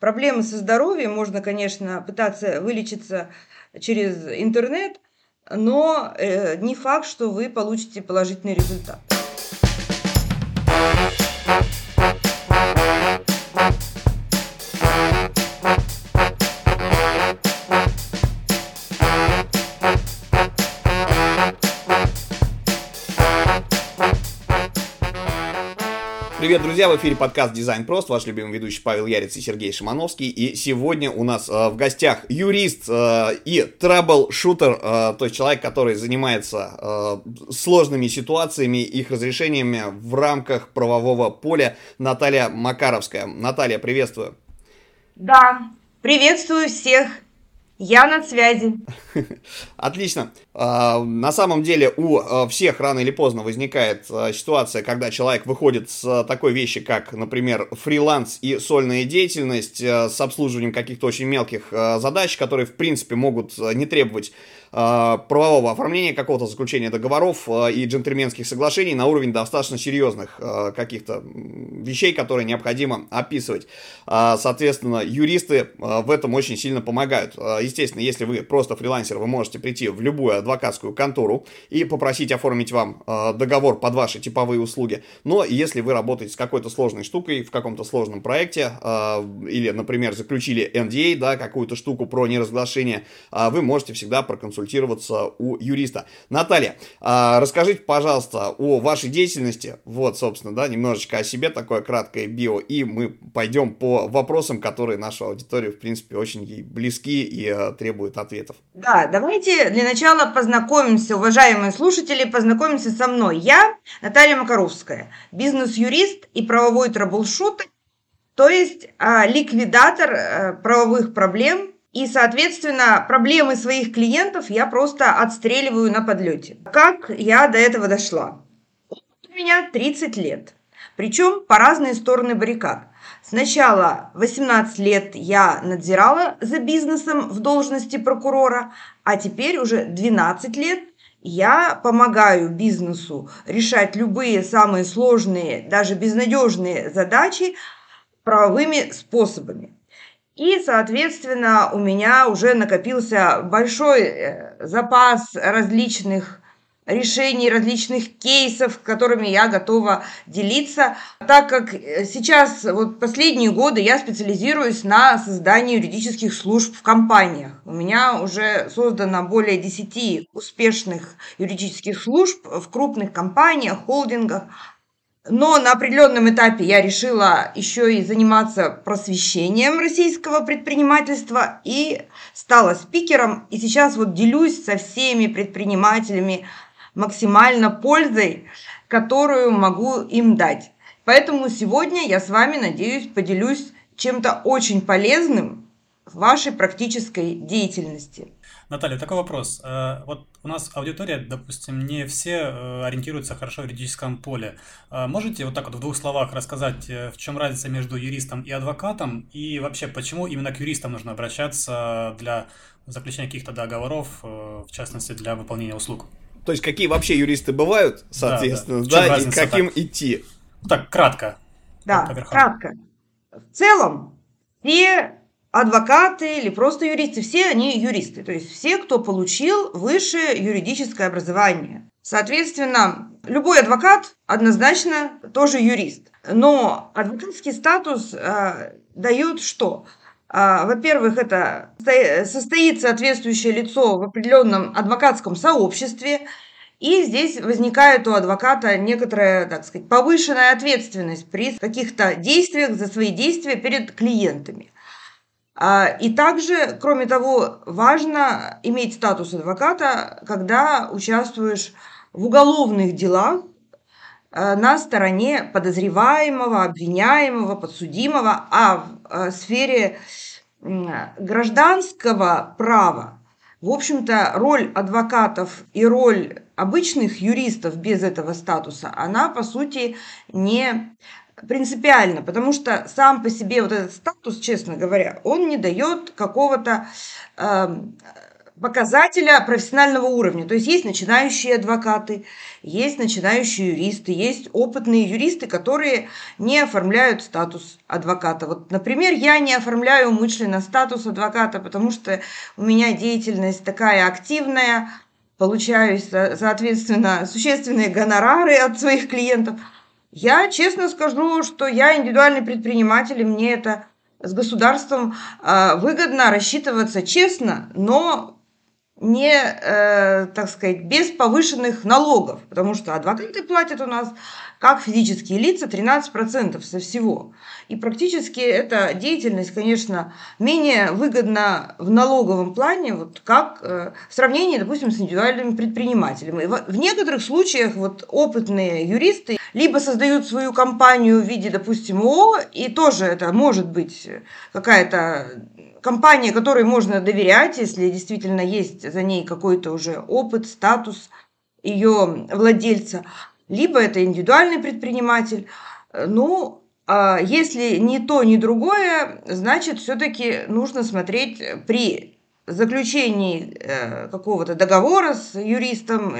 проблемы со здоровьем можно, конечно, пытаться вылечиться через интернет, но э, не факт, что вы получите положительный результат. Привет, друзья! В эфире подкаст «Дизайн Прост». Ваш любимый ведущий Павел Яриц и Сергей Шимановский. И сегодня у нас э, в гостях юрист э, и трабл-шутер, э, то есть человек, который занимается э, сложными ситуациями, их разрешениями в рамках правового поля, Наталья Макаровская. Наталья, приветствую! Да, приветствую всех я на связи. Отлично. А, на самом деле у а, всех рано или поздно возникает а, ситуация, когда человек выходит с такой вещи, как, например, фриланс и сольная деятельность с обслуживанием каких-то очень мелких задач, которые, в принципе, могут не требовать правового оформления какого-то заключения договоров и джентльменских соглашений на уровень достаточно серьезных каких-то вещей, которые необходимо описывать. Соответственно, юристы в этом очень сильно помогают. Естественно, если вы просто фрилансер, вы можете прийти в любую адвокатскую контору и попросить оформить вам договор под ваши типовые услуги. Но если вы работаете с какой-то сложной штукой в каком-то сложном проекте или, например, заключили NDA, да, какую-то штуку про неразглашение, вы можете всегда проконсультировать консультироваться у юриста. Наталья, а, расскажите, пожалуйста, о вашей деятельности. Вот, собственно, да, немножечко о себе, такое краткое био, и мы пойдем по вопросам, которые нашу аудиторию, в принципе, очень близки и а, требуют ответов. Да, давайте для начала познакомимся, уважаемые слушатели, познакомимся со мной. Я Наталья Макаровская, бизнес-юрист и правовой troubleshooter, то есть а, ликвидатор а, правовых проблем и, соответственно, проблемы своих клиентов я просто отстреливаю на подлете. Как я до этого дошла? У меня 30 лет. Причем по разные стороны баррикад. Сначала 18 лет я надзирала за бизнесом в должности прокурора, а теперь уже 12 лет я помогаю бизнесу решать любые самые сложные, даже безнадежные задачи правовыми способами. И, соответственно, у меня уже накопился большой э, запас различных решений, различных кейсов, которыми я готова делиться, так как э, сейчас, вот последние годы я специализируюсь на создании юридических служб в компаниях. У меня уже создано более 10 успешных юридических служб в крупных компаниях, холдингах, но на определенном этапе я решила еще и заниматься просвещением российского предпринимательства и стала спикером. И сейчас вот делюсь со всеми предпринимателями максимально пользой, которую могу им дать. Поэтому сегодня я с вами, надеюсь, поделюсь чем-то очень полезным в вашей практической деятельности. Наталья, такой вопрос. Э, вот у нас аудитория, допустим, не все э, ориентируются хорошо в юридическом поле. Э, можете вот так вот в двух словах рассказать, в чем разница между юристом и адвокатом, и вообще, почему именно к юристам нужно обращаться для заключения каких-то договоров, в частности, для выполнения услуг? То есть, какие вообще юристы бывают, соответственно, да, да. да и каким так? идти? Так, кратко. Да, кратко. В целом, все адвокаты или просто юристы, все они юристы, то есть все, кто получил высшее юридическое образование. Соответственно, любой адвокат однозначно тоже юрист. Но адвокатский статус э, дает что? Э, во-первых, это состоит соответствующее лицо в определенном адвокатском сообществе, и здесь возникает у адвоката некоторая, так сказать, повышенная ответственность при каких-то действиях за свои действия перед клиентами. А, и также, кроме того, важно иметь статус адвоката, когда участвуешь в уголовных делах на стороне подозреваемого, обвиняемого, подсудимого, а в э, сфере гражданского права, в общем-то, роль адвокатов и роль обычных юристов без этого статуса, она, по сути, не принципиально, потому что сам по себе вот этот статус, честно говоря, он не дает какого-то э, показателя профессионального уровня. То есть есть начинающие адвокаты, есть начинающие юристы, есть опытные юристы, которые не оформляют статус адвоката. Вот, например, я не оформляю умышленно статус адвоката, потому что у меня деятельность такая активная, получаю, соответственно, существенные гонорары от своих клиентов. Я честно скажу, что я индивидуальный предприниматель, и мне это с государством э, выгодно рассчитываться честно, но не, э, так сказать, без повышенных налогов, потому что адвокаты платят у нас как физические лица 13% со всего. И практически эта деятельность, конечно, менее выгодна в налоговом плане, вот как э, в сравнении, допустим, с индивидуальными предпринимателями. В некоторых случаях вот опытные юристы либо создают свою компанию в виде, допустим, ООО, и тоже это может быть какая-то компания, которой можно доверять, если действительно есть за ней какой-то уже опыт, статус ее владельца, либо это индивидуальный предприниматель. Ну, а если ни то, ни другое, значит, все-таки нужно смотреть при заключении э, какого-то договора с юристом,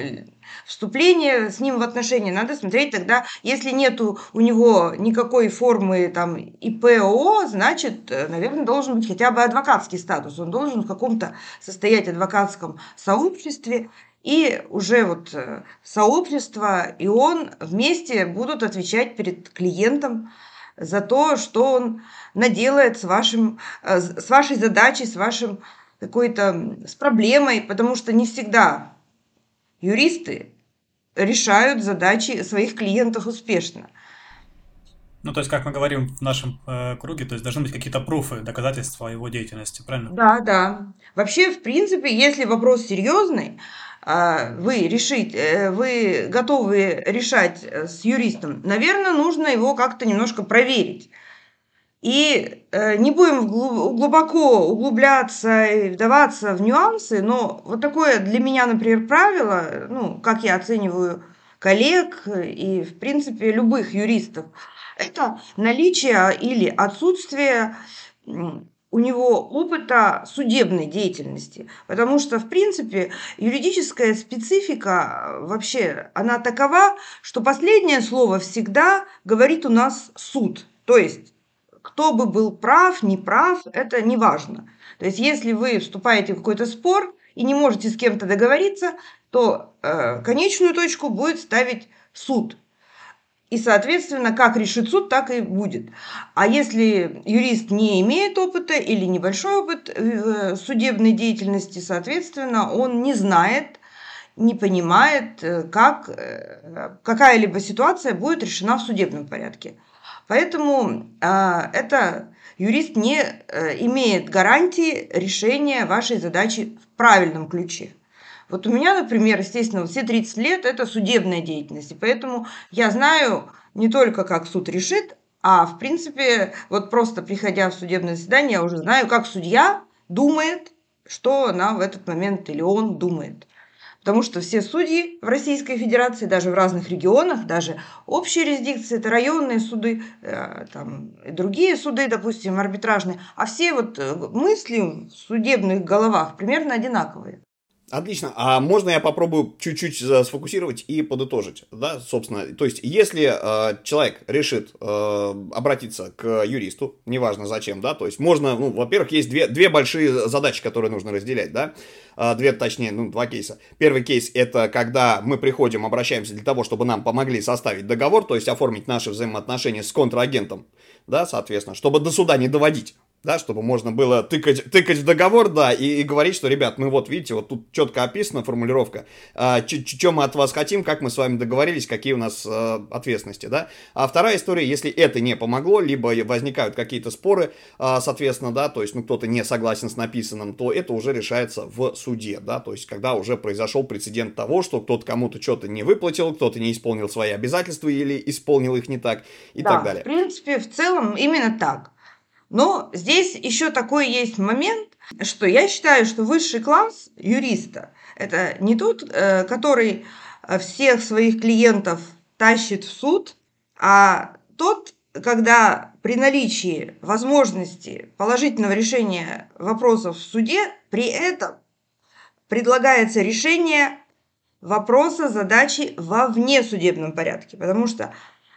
вступление с ним в отношения, надо смотреть тогда, если нету у него никакой формы там ИПО, значит, э, наверное, должен быть хотя бы адвокатский статус, он должен в каком-то состоять адвокатском сообществе, и уже вот э, сообщество и он вместе будут отвечать перед клиентом за то, что он наделает с, вашим, э, с вашей задачей, с вашим какой-то с проблемой, потому что не всегда юристы решают задачи своих клиентов успешно. Ну, то есть, как мы говорим в нашем э, круге, то есть должны быть какие-то пруфы, доказательства его деятельности, правильно? Да, да. Вообще, в принципе, если вопрос серьезный, а, вы решить, э, вы готовы решать э, с юристом, наверное, нужно его как-то немножко проверить. И э, не будем глубоко углубляться и вдаваться в нюансы, но вот такое для меня, например, правило, ну, как я оцениваю коллег и, в принципе, любых юристов, это наличие или отсутствие у него опыта судебной деятельности. Потому что, в принципе, юридическая специфика вообще, она такова, что последнее слово всегда говорит у нас суд. То есть, кто бы был прав, не прав, это не важно. То есть, если вы вступаете в какой-то спор и не можете с кем-то договориться, то э, конечную точку будет ставить суд. И, соответственно, как решит суд, так и будет. А если юрист не имеет опыта или небольшой опыт э, судебной деятельности, соответственно, он не знает, не понимает, э, как э, какая-либо ситуация будет решена в судебном порядке. Поэтому это юрист не имеет гарантии решения вашей задачи в правильном ключе. Вот у меня, например, естественно, все 30 лет – это судебная деятельность, и поэтому я знаю не только, как суд решит, а, в принципе, вот просто приходя в судебное заседание, я уже знаю, как судья думает, что она в этот момент или он думает. Потому что все судьи в Российской Федерации, даже в разных регионах, даже общие юрисдикции, это районные суды, э, там, другие суды, допустим, арбитражные, а все вот э, мысли в судебных головах примерно одинаковые. Отлично. А можно я попробую чуть-чуть сфокусировать и подытожить, да, собственно. То есть, если э, человек решит э, обратиться к юристу, неважно зачем, да, то есть можно, ну, во-первых, есть две, две большие задачи, которые нужно разделять, да, э, две, точнее, ну, два кейса. Первый кейс это когда мы приходим, обращаемся для того, чтобы нам помогли составить договор, то есть оформить наши взаимоотношения с контрагентом, да, соответственно, чтобы до суда не доводить да, чтобы можно было тыкать, тыкать в договор, да, и, и говорить, что, ребят, мы вот, видите, вот тут четко описана формулировка, а, что мы от вас хотим, как мы с вами договорились, какие у нас а, ответственности, да. А вторая история, если это не помогло, либо возникают какие-то споры, а, соответственно, да, то есть, ну, кто-то не согласен с написанным, то это уже решается в суде, да, то есть, когда уже произошел прецедент того, что кто-то кому-то что-то не выплатил, кто-то не исполнил свои обязательства или исполнил их не так и да, так далее. в принципе, в целом именно так. Но здесь еще такой есть момент, что я считаю, что высший класс юриста – это не тот, э, который э, всех своих клиентов тащит в суд, а тот, когда при наличии возможности положительного решения вопросов в суде, при этом предлагается решение вопроса, задачи во внесудебном порядке, потому что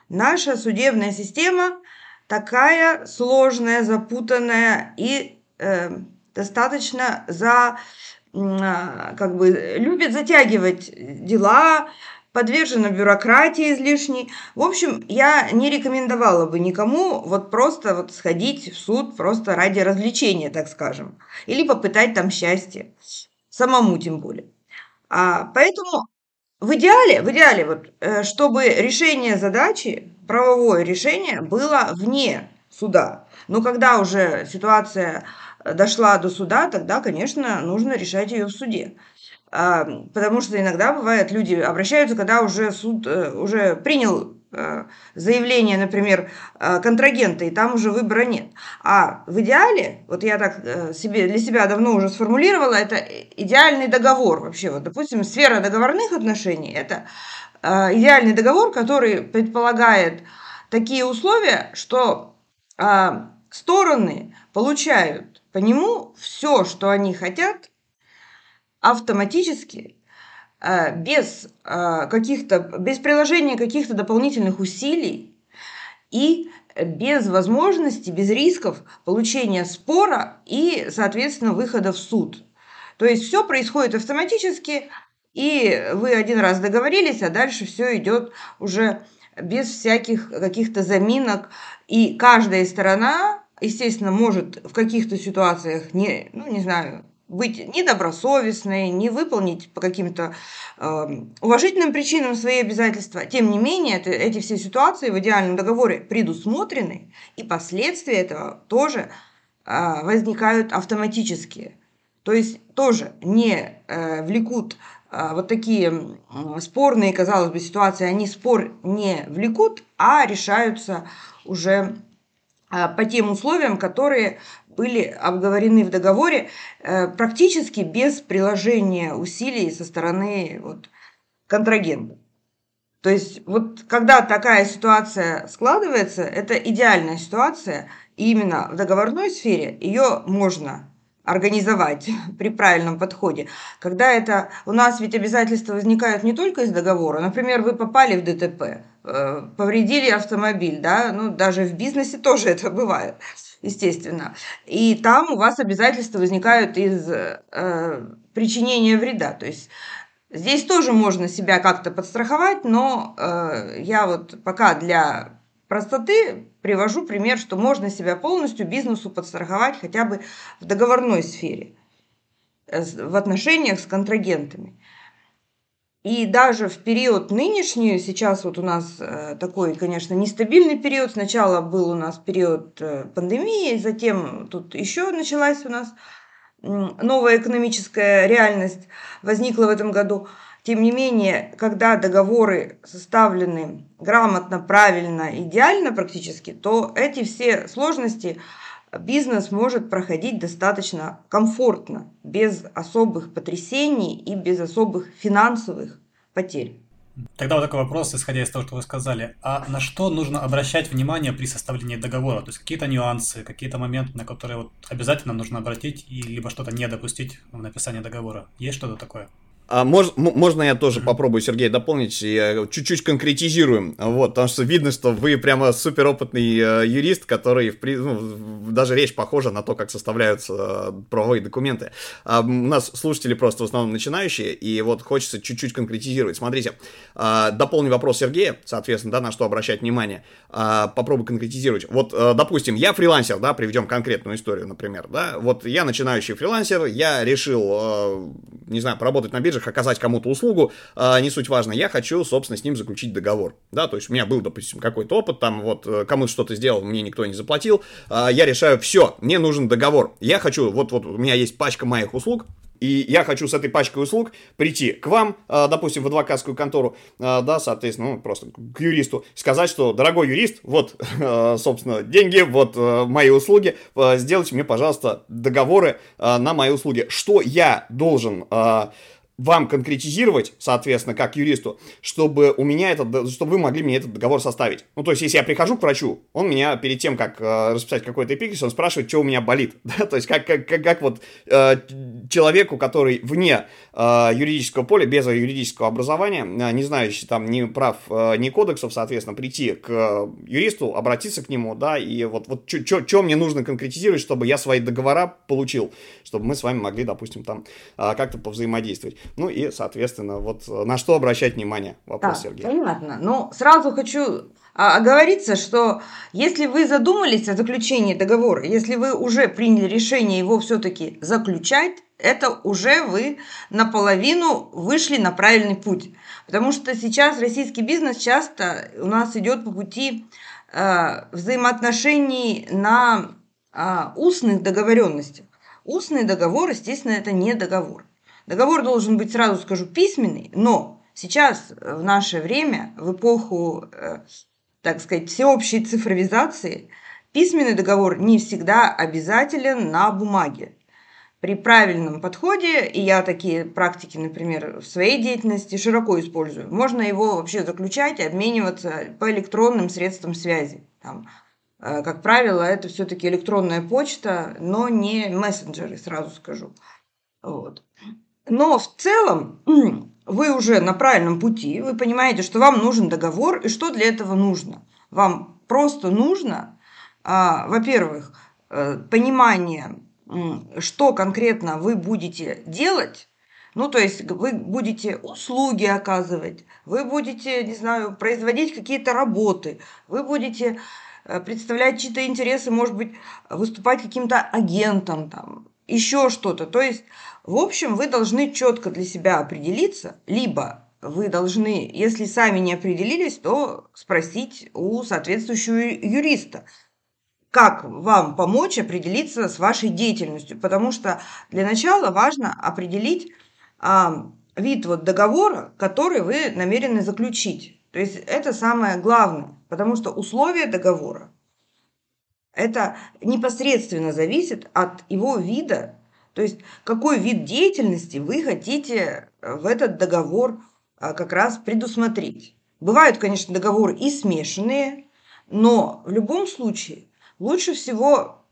наша судебная система такая сложная, запутанная и э, достаточно за а, как бы любит затягивать дела, подвержена бюрократии излишней. В общем, я не рекомендовала бы никому вот просто вот сходить в суд просто ради развлечения, так скажем, или попытать там счастье, самому тем более. А, поэтому в идеале, в идеале, вот, э, чтобы решение задачи, правовое решение было вне суда. Но когда уже ситуация дошла до суда, тогда, конечно, нужно решать ее в суде. Потому что иногда бывает, люди обращаются, когда уже суд э, уже принял э, заявление, например, э, контрагента, и там уже выбора нет. А в идеале, вот я так себе, для себя давно уже сформулировала, это идеальный договор вообще. Вот, допустим, сфера договорных отношений – это идеальный договор, который предполагает такие условия, что стороны получают по нему все, что они хотят, автоматически, э, без э, каких-то, без приложения каких-то дополнительных усилий и без возможности, без рисков получения спора и, соответственно, выхода в суд. То есть все происходит автоматически, и вы один раз договорились, а дальше все идет уже без всяких каких-то заминок, и каждая сторона естественно, может в каких-то ситуациях не, ну, не знаю, быть недобросовестной, не выполнить по каким-то э, уважительным причинам свои обязательства. Тем не менее, это, эти все ситуации в идеальном договоре предусмотрены, и последствия этого тоже э, возникают автоматически. То есть тоже не э, влекут э, вот такие э, спорные, казалось бы, ситуации, они спор не влекут, а решаются уже а, по тем условиям, которые были обговорены в договоре э, практически без приложения усилий со стороны вот, контрагента. То есть вот когда такая ситуация складывается, это идеальная ситуация, и именно в договорной сфере ее можно организовать при правильном подходе. Когда это у нас ведь обязательства возникают не только из договора. Например, вы попали в ДТП, э, повредили автомобиль, да, ну даже в бизнесе тоже это бывает, естественно. И там у вас обязательства возникают из э, причинения вреда. То есть здесь тоже можно себя как-то подстраховать, но э, я вот пока для простоты привожу пример, что можно себя полностью бизнесу подстраховать хотя бы в договорной сфере, э, в отношениях с контрагентами. И даже в период нынешний, сейчас вот у нас э, такой, конечно, нестабильный период. Сначала был у нас период э, пандемии, затем тут еще началась у нас новая экономическая реальность, возникла в этом году. Тем не менее, когда договоры составлены грамотно, правильно, идеально практически, то эти все сложности бизнес может проходить достаточно комфортно, без особых потрясений и без особых финансовых потерь. Тогда вот такой вопрос, исходя из того, что вы сказали. А на что нужно обращать внимание при составлении договора? То есть какие-то нюансы, какие-то моменты, на которые вот обязательно нужно обратить и либо что-то не допустить в написании договора? Есть что-то такое? А мож, можно я тоже попробую, Сергей, дополнить? Я чуть-чуть конкретизируем. Вот, потому что видно, что вы прямо суперопытный э, юрист, который, ну, даже речь похожа на то, как составляются э, правовые документы. А у нас слушатели просто в основном начинающие, и вот хочется чуть-чуть конкретизировать. Смотрите, э, дополню вопрос Сергея, соответственно, да, на что обращать внимание. Э, попробую конкретизировать. Вот, э, допустим, я фрилансер, да, приведем конкретную историю, например, да. Вот я начинающий фрилансер, я решил, э, не знаю, поработать на бирже, биржах оказать кому-то услугу, э, не суть важно, я хочу, собственно, с ним заключить договор, да, то есть у меня был, допустим, какой-то опыт, там, вот, э, кому-то что-то сделал, мне никто не заплатил, э, я решаю, все, мне нужен договор, я хочу, вот, вот, у меня есть пачка моих услуг, и я хочу с этой пачкой услуг прийти к вам, допустим, в адвокатскую контору, да, соответственно, ну, просто к юристу, сказать, что, дорогой юрист, вот, собственно, деньги, вот мои услуги, сделайте мне, пожалуйста, договоры на мои услуги. Что я должен вам конкретизировать, соответственно, как юристу, чтобы у меня этот, чтобы вы могли мне этот договор составить. Ну, то есть, если я прихожу к врачу, он меня перед тем, как э, расписать какой-то эпикрис, он спрашивает, что у меня болит. Да? То есть, как, как, как, как вот э, человеку, который вне э, юридического поля, без юридического образования, э, не знающий там ни прав, э, ни кодексов, соответственно, прийти к э, юристу, обратиться к нему, да, и вот, вот что мне нужно конкретизировать, чтобы я свои договора получил, чтобы мы с вами могли, допустим, там э, как-то повзаимодействовать. Ну и, соответственно, вот э, на что обращать внимание? Вопрос, да, Сергей. Понятно. Ну, сразу хочу а, оговориться, что если вы задумались о заключении договора, если вы уже приняли решение его все-таки заключать, это уже вы наполовину вышли на правильный путь. Потому что сейчас российский бизнес часто у нас идет по пути э, взаимоотношений на э, устных договоренностях. Устный договор, естественно, это не договор. Договор должен быть, сразу скажу, письменный, но сейчас, э, в наше время, в эпоху, э, так сказать, всеобщей цифровизации, письменный договор не всегда обязателен на бумаге. При правильном подходе, и я такие практики, например, в своей деятельности широко использую, можно его вообще заключать обмениваться по электронным средствам связи. Там, э, как правило, это все-таки электронная почта, но не мессенджеры, сразу скажу. Вот. Но в целом вы уже на правильном пути, вы понимаете, что вам нужен договор и что для этого нужно. Вам просто нужно, а, во-первых, э, понимание, что конкретно вы будете делать, ну, то есть вы будете услуги оказывать, вы будете, не знаю, производить какие-то работы, вы будете э, представлять чьи-то интересы, может быть, выступать каким-то агентом, там, еще что-то. То есть в общем, вы должны четко для себя определиться, либо вы должны, если сами не определились, то спросить у соответствующего юриста, как вам помочь определиться с вашей деятельностью. Потому что для начала важно определить а, вид вот договора, который вы намерены заключить. То есть это самое главное, потому что условия договора это непосредственно зависит от его вида то есть какой вид деятельности вы хотите э, в этот договор а, как раз предусмотреть. Бывают, конечно, договоры и смешанные, но в любом случае лучше всего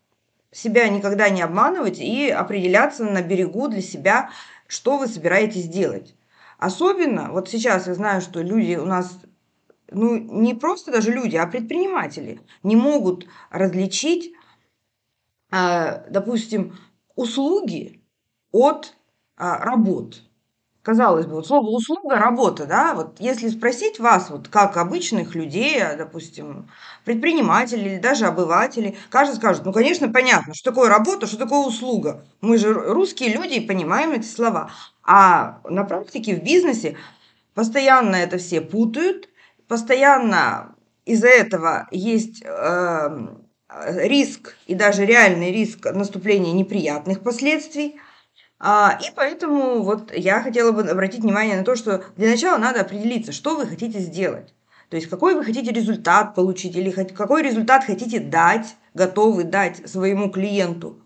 себя никогда не обманывать и определяться на берегу для себя, что вы собираетесь делать. Особенно, вот сейчас я знаю, что люди у нас, ну не просто даже люди, а предприниматели не могут различить, а, допустим, услуги от а, работ. Казалось бы, вот слово услуга, работа, да, вот если спросить вас, вот как обычных людей, а, допустим, предпринимателей или даже обывателей, каждый скажет, ну, конечно, понятно, что такое работа, что такое услуга. Мы же русские люди и понимаем эти слова. А на практике в бизнесе постоянно это все путают, постоянно из-за этого есть э, риск и даже реальный риск наступления неприятных последствий. А, и поэтому вот я хотела бы обратить внимание на то, что для начала надо определиться, что вы хотите сделать. То есть какой вы хотите результат получить или какой результат хотите дать, готовы дать своему клиенту.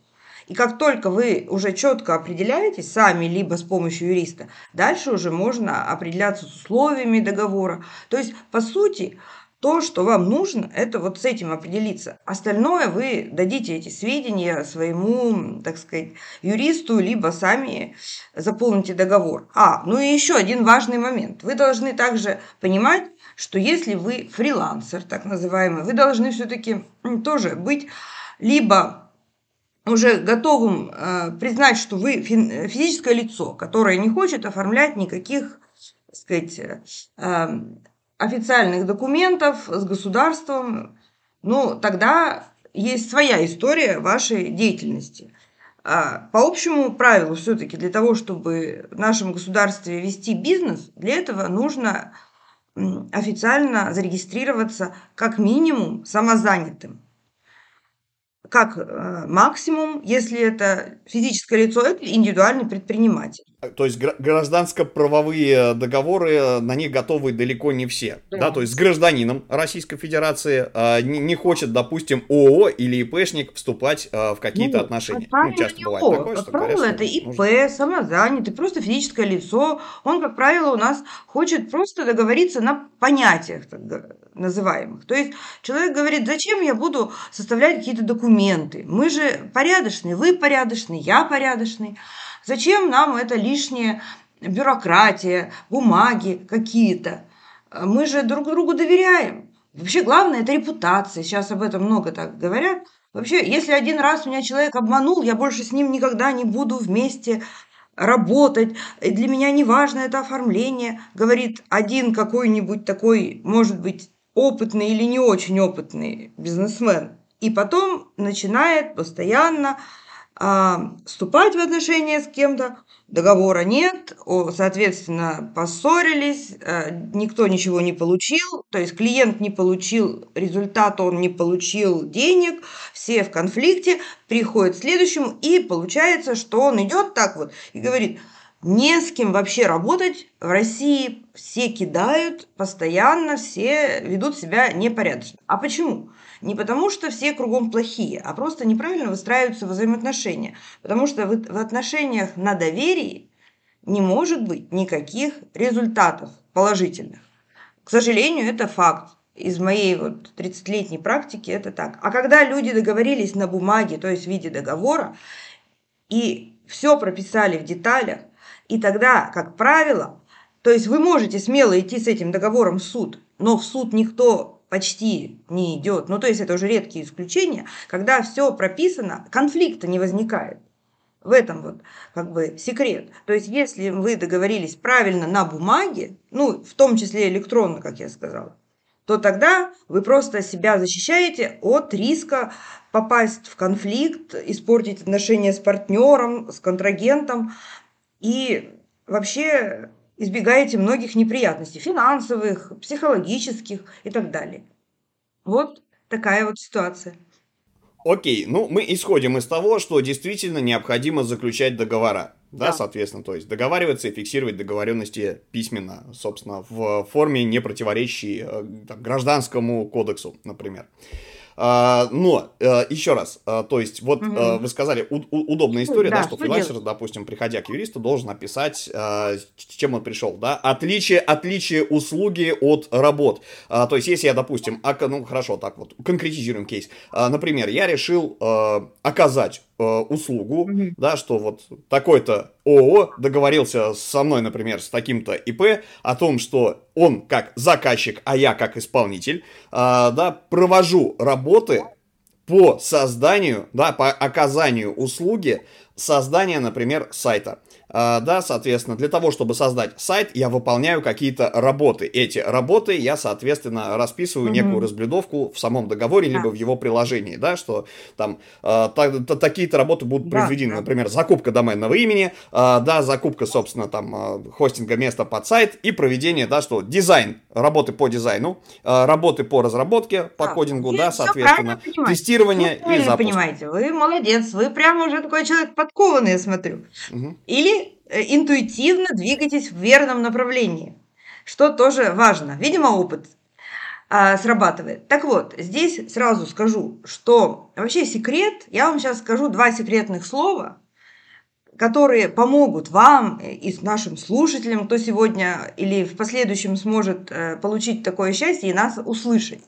И как только вы уже четко определяетесь сами, либо с помощью юриста, дальше уже можно определяться с условиями договора. То есть, по сути, то, что вам нужно, это вот с этим определиться. Остальное вы дадите эти сведения своему, так сказать, юристу, либо сами заполните договор. А, ну и еще один важный момент. Вы должны также понимать, что если вы фрилансер, так называемый, вы должны все-таки тоже быть либо уже готовым э, признать, что вы физическое лицо, которое не хочет оформлять никаких, так сказать, э, официальных документов с государством, ну, тогда есть своя история вашей деятельности. А по общему правилу все-таки для того, чтобы в нашем государстве вести бизнес, для этого нужно официально зарегистрироваться как минимум самозанятым. Как э, максимум, если это физическое лицо, это индивидуальный предприниматель. То есть гражданско-правовые договоры, на них готовы далеко не все. Да. да? То есть с гражданином Российской Федерации э, не, не хочет, допустим, ООО или ИПшник вступать э, в какие-то ну, отношения. Ну, часто бывает такое, что правило, говорят, это ИП, нужно... самозанятый, просто физическое лицо. Он, как правило, у нас хочет просто договориться на понятиях так называемых. То есть человек говорит, зачем я буду составлять какие-то документы? Мы же порядочные, вы порядочный, я порядочный. Зачем нам это лишняя бюрократия, бумаги какие-то? Мы же друг другу доверяем. Вообще главное – это репутация. Сейчас об этом много так говорят. Вообще, если один раз меня человек обманул, я больше с ним никогда не буду вместе работать. Для меня не важно это оформление, говорит один какой-нибудь такой, может быть, опытный или не очень опытный бизнесмен. И потом начинает постоянно а, вступать в отношения с кем-то, договора нет, соответственно, поссорились, а, никто ничего не получил, то есть клиент не получил результат, он не получил денег, все в конфликте, приходит к следующему, и получается, что он идет так вот и говорит, не с кем вообще работать в России, все кидают постоянно, все ведут себя непорядочно. А почему? Не потому, что все кругом плохие, а просто неправильно выстраиваются взаимоотношения. Потому что в отношениях на доверии не может быть никаких результатов положительных. К сожалению, это факт. Из моей вот 30-летней практики это так. А когда люди договорились на бумаге, то есть в виде договора, и все прописали в деталях, и тогда, как правило, то есть вы можете смело идти с этим договором в суд, но в суд никто почти не идет. Ну, то есть это уже редкие исключения, когда все прописано, конфликта не возникает. В этом вот как бы секрет. То есть если вы договорились правильно на бумаге, ну, в том числе электронно, как я сказала, то тогда вы просто себя защищаете от риска попасть в конфликт, испортить отношения с партнером, с контрагентом и вообще избегаете многих неприятностей, финансовых, психологических и так далее. Вот такая вот ситуация. Окей, ну мы исходим из того, что действительно необходимо заключать договора. Да, да, соответственно, то есть договариваться и фиксировать договоренности письменно, собственно, в форме, не противоречащей э, там, гражданскому кодексу, например. А, но, э, еще раз, э, то есть, вот угу. вы сказали, удобная история, да, да что фрилансер, делать? допустим, приходя к юристу, должен описать, чем он пришел, да, отличие, отличие услуги от работ. А, то есть, если я, допустим, ну, хорошо, так вот, конкретизируем кейс. Например, я решил оказать услугу, mm да, что вот такой-то ООО договорился со мной, например, с таким-то ИП о том, что он как заказчик, а я как исполнитель, э, да, провожу работы по созданию, да, по оказанию услуги создания, например, сайта. А, да, соответственно, для того, чтобы создать сайт, я выполняю какие-то работы. Эти работы я, соответственно, расписываю mm-hmm. некую разблюдовку в самом договоре, да. либо в его приложении, да, что там э, такие-то работы будут да, произведены, да. например, закупка доменного имени, э, да, закупка, собственно, там, э, хостинга места под сайт и проведение, да, что дизайн, работы по дизайну, э, работы по разработке, по да. кодингу, да, соответственно, тестирование и запуск. понимаете, вы молодец, вы прямо уже такой человек подкованный, я смотрю. Угу. Или Э, интуитивно двигайтесь в верном направлении, что тоже важно. Видимо, опыт а, срабатывает. Так вот, здесь сразу скажу, что вообще секрет, я вам сейчас скажу два секретных слова, которые помогут вам и нашим слушателям, кто сегодня или в последующем сможет э, получить такое счастье и нас услышать.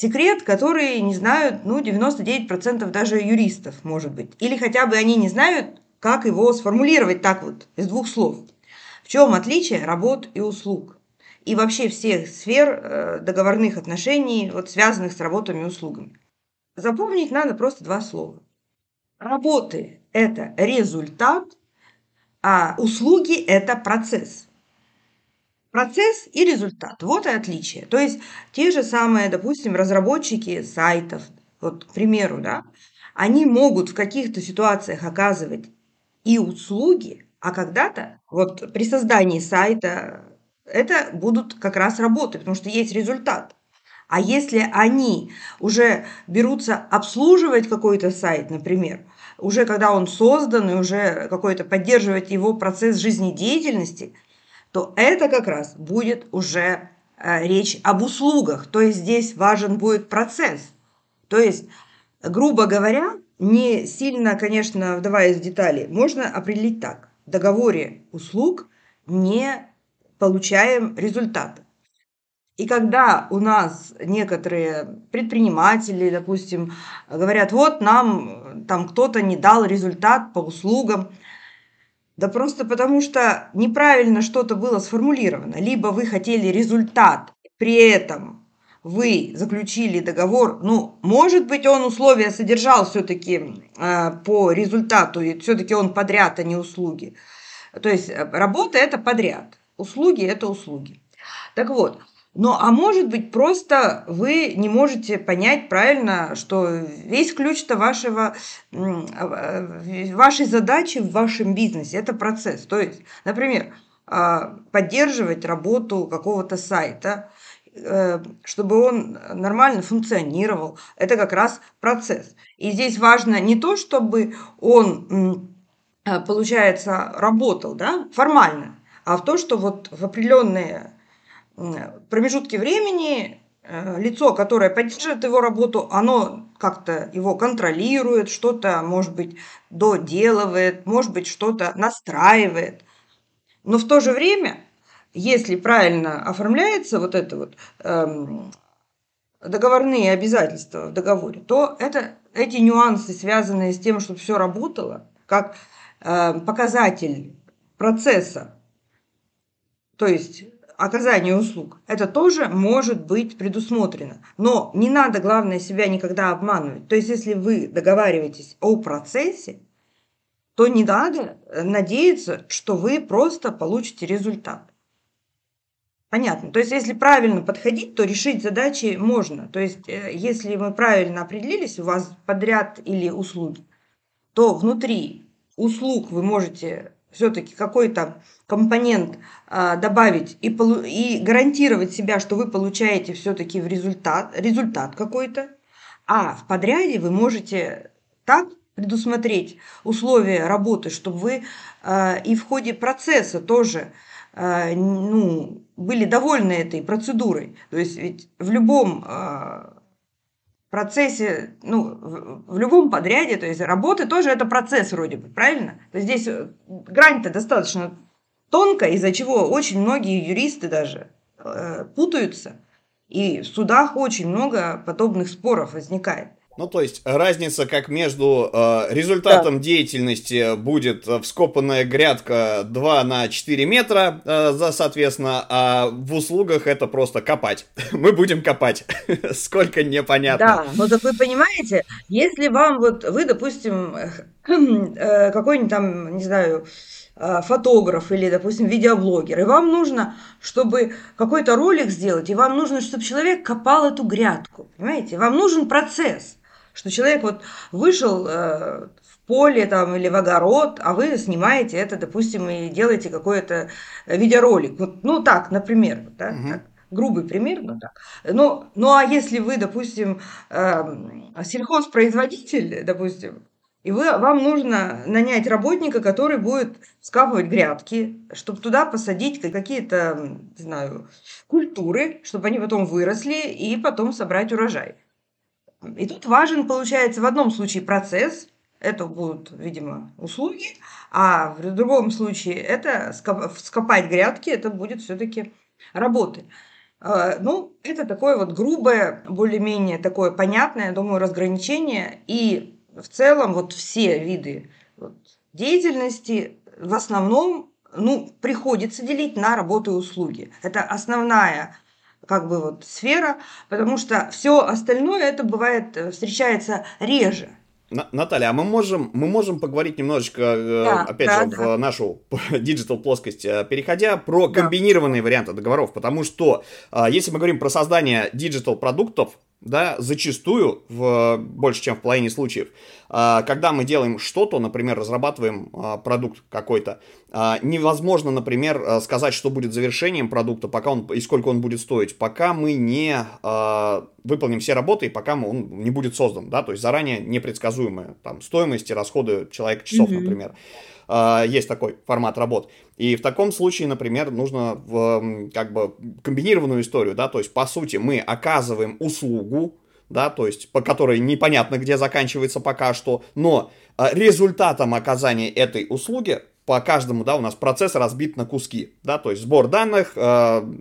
Секрет, который не знают, ну, 99% даже юристов, может быть. Или хотя бы они не знают, как его сформулировать так вот, из двух слов. В чем отличие работ и услуг? И вообще всех сфер э, договорных отношений, вот, связанных с работами и услугами. Запомнить надо просто два слова. Работы – это результат, а услуги – это процесс. Процесс и результат. Вот и отличие. То есть те же самые, допустим, разработчики сайтов, вот, к примеру, да, они могут в каких-то ситуациях оказывать и услуги, а когда-то вот при создании сайта это будут как раз работы, потому что есть результат. А если они уже берутся обслуживать какой-то сайт, например, уже когда он создан и уже какой-то поддерживать его процесс жизнедеятельности, то это как раз будет уже э, речь об услугах. То есть здесь важен будет процесс. То есть, грубо говоря, не сильно, конечно, вдаваясь в детали, можно определить так. В договоре услуг не получаем результаты. И когда у нас некоторые предприниматели, допустим, говорят, вот нам там кто-то не дал результат по услугам, да просто потому что неправильно что-то было сформулировано. Либо вы хотели результат, при этом вы заключили договор, ну, может быть, он условия содержал все-таки э, по результату, и все-таки он подряд, а не услуги. То есть э, работа – это подряд, услуги – это услуги. Так вот, ну, а может быть, просто вы не можете понять правильно, что весь ключ-то вашего, а, вашей задачи в вашем бизнесе – это процесс. То есть, например, а, поддерживать работу какого-то сайта, э, чтобы он нормально функционировал. Это как раз процесс. И здесь важно не то, чтобы он, а, получается, работал да, формально, а в то, что вот в определенные промежутки времени э, лицо, которое поддерживает его работу, оно как-то его контролирует, что-то, может быть, доделывает, может быть, что-то настраивает. Но в то же время, если правильно оформляется вот это вот эм, договорные обязательства в договоре, то это, эти нюансы, связанные с тем, чтобы все работало, как э, показатель процесса, то есть оказания услуг. Это тоже может быть предусмотрено. Но не надо, главное, себя никогда обманывать. То есть, если вы договариваетесь о процессе, то не надо надеяться, что вы просто получите результат. Понятно. То есть, если правильно подходить, то решить задачи можно. То есть, э, если мы правильно определились, у вас подряд или услуги, то внутри услуг вы можете все-таки какой-то компонент а, добавить и, полу- и гарантировать себя, что вы получаете все-таки в результат, результат какой-то, а в подряде вы можете так предусмотреть условия работы, чтобы вы а, и в ходе процесса тоже а, ну, были довольны этой процедурой. То есть ведь в любом а, процессе, ну, в, любом подряде, то есть работы тоже это процесс вроде бы, правильно? То есть здесь э, грань-то достаточно тонкая, из-за чего очень многие юристы даже э, путаются, и в судах очень много подобных споров возникает. Ну, то есть разница как между э, результатом да. деятельности будет вскопанная грядка 2 на 4 метра, э, за, соответственно, а в услугах это просто копать. Мы будем копать. Сколько непонятно. Да, но так вы понимаете, если вам вот, вы, допустим, э, какой-нибудь там, не знаю, э, фотограф или, допустим, видеоблогер, и вам нужно, чтобы какой-то ролик сделать, и вам нужно, чтобы человек копал эту грядку, понимаете? Вам нужен процесс что человек вот вышел э, в поле там или в огород, а вы снимаете это, допустим, и делаете какой-то видеоролик. Вот, ну так, например, да, угу. так, грубый пример, но так. Ну, ну а если вы, допустим, э, сельхозпроизводитель, допустим, и вы, вам нужно нанять работника, который будет скапывать грядки, чтобы туда посадить какие-то, не знаю, культуры, чтобы они потом выросли и потом собрать урожай. И тут важен, получается, в одном случае процесс, это будут, видимо, услуги, а в другом случае это скопать грядки, это будет все-таки работы. А, ну, это такое вот грубое, более-менее такое понятное, думаю, разграничение. И в целом вот все виды деятельности в основном ну, приходится делить на работу и услуги. Это основная как бы вот сфера, потому что все остальное это бывает, э, встречается реже. Наталья, а мы можем, мы можем поговорить немножечко, э, да, опять да, же, да. в нашу digital плоскость, э, переходя про да. комбинированные варианты договоров, потому что если мы говорим про создание digital продуктов, да, зачастую, в больше чем в половине случаев, а, когда мы делаем что-то, например, разрабатываем а, продукт какой-то, а, невозможно, например, сказать, что будет завершением продукта, пока он и сколько он будет стоить, пока мы не выполним все работы и пока он не будет создан, да, то есть заранее непредсказуемая там стоимость и расходы человека часов, mm-hmm. например. Есть такой формат работ. И в таком случае, например, нужно в, как бы комбинированную историю, да, то есть, по сути, мы оказываем услугу, да, то есть по которой непонятно, где заканчивается пока что, но а, результатом оказания этой услуги по каждому, да, у нас процесс разбит на куски, да, то есть сбор данных, э,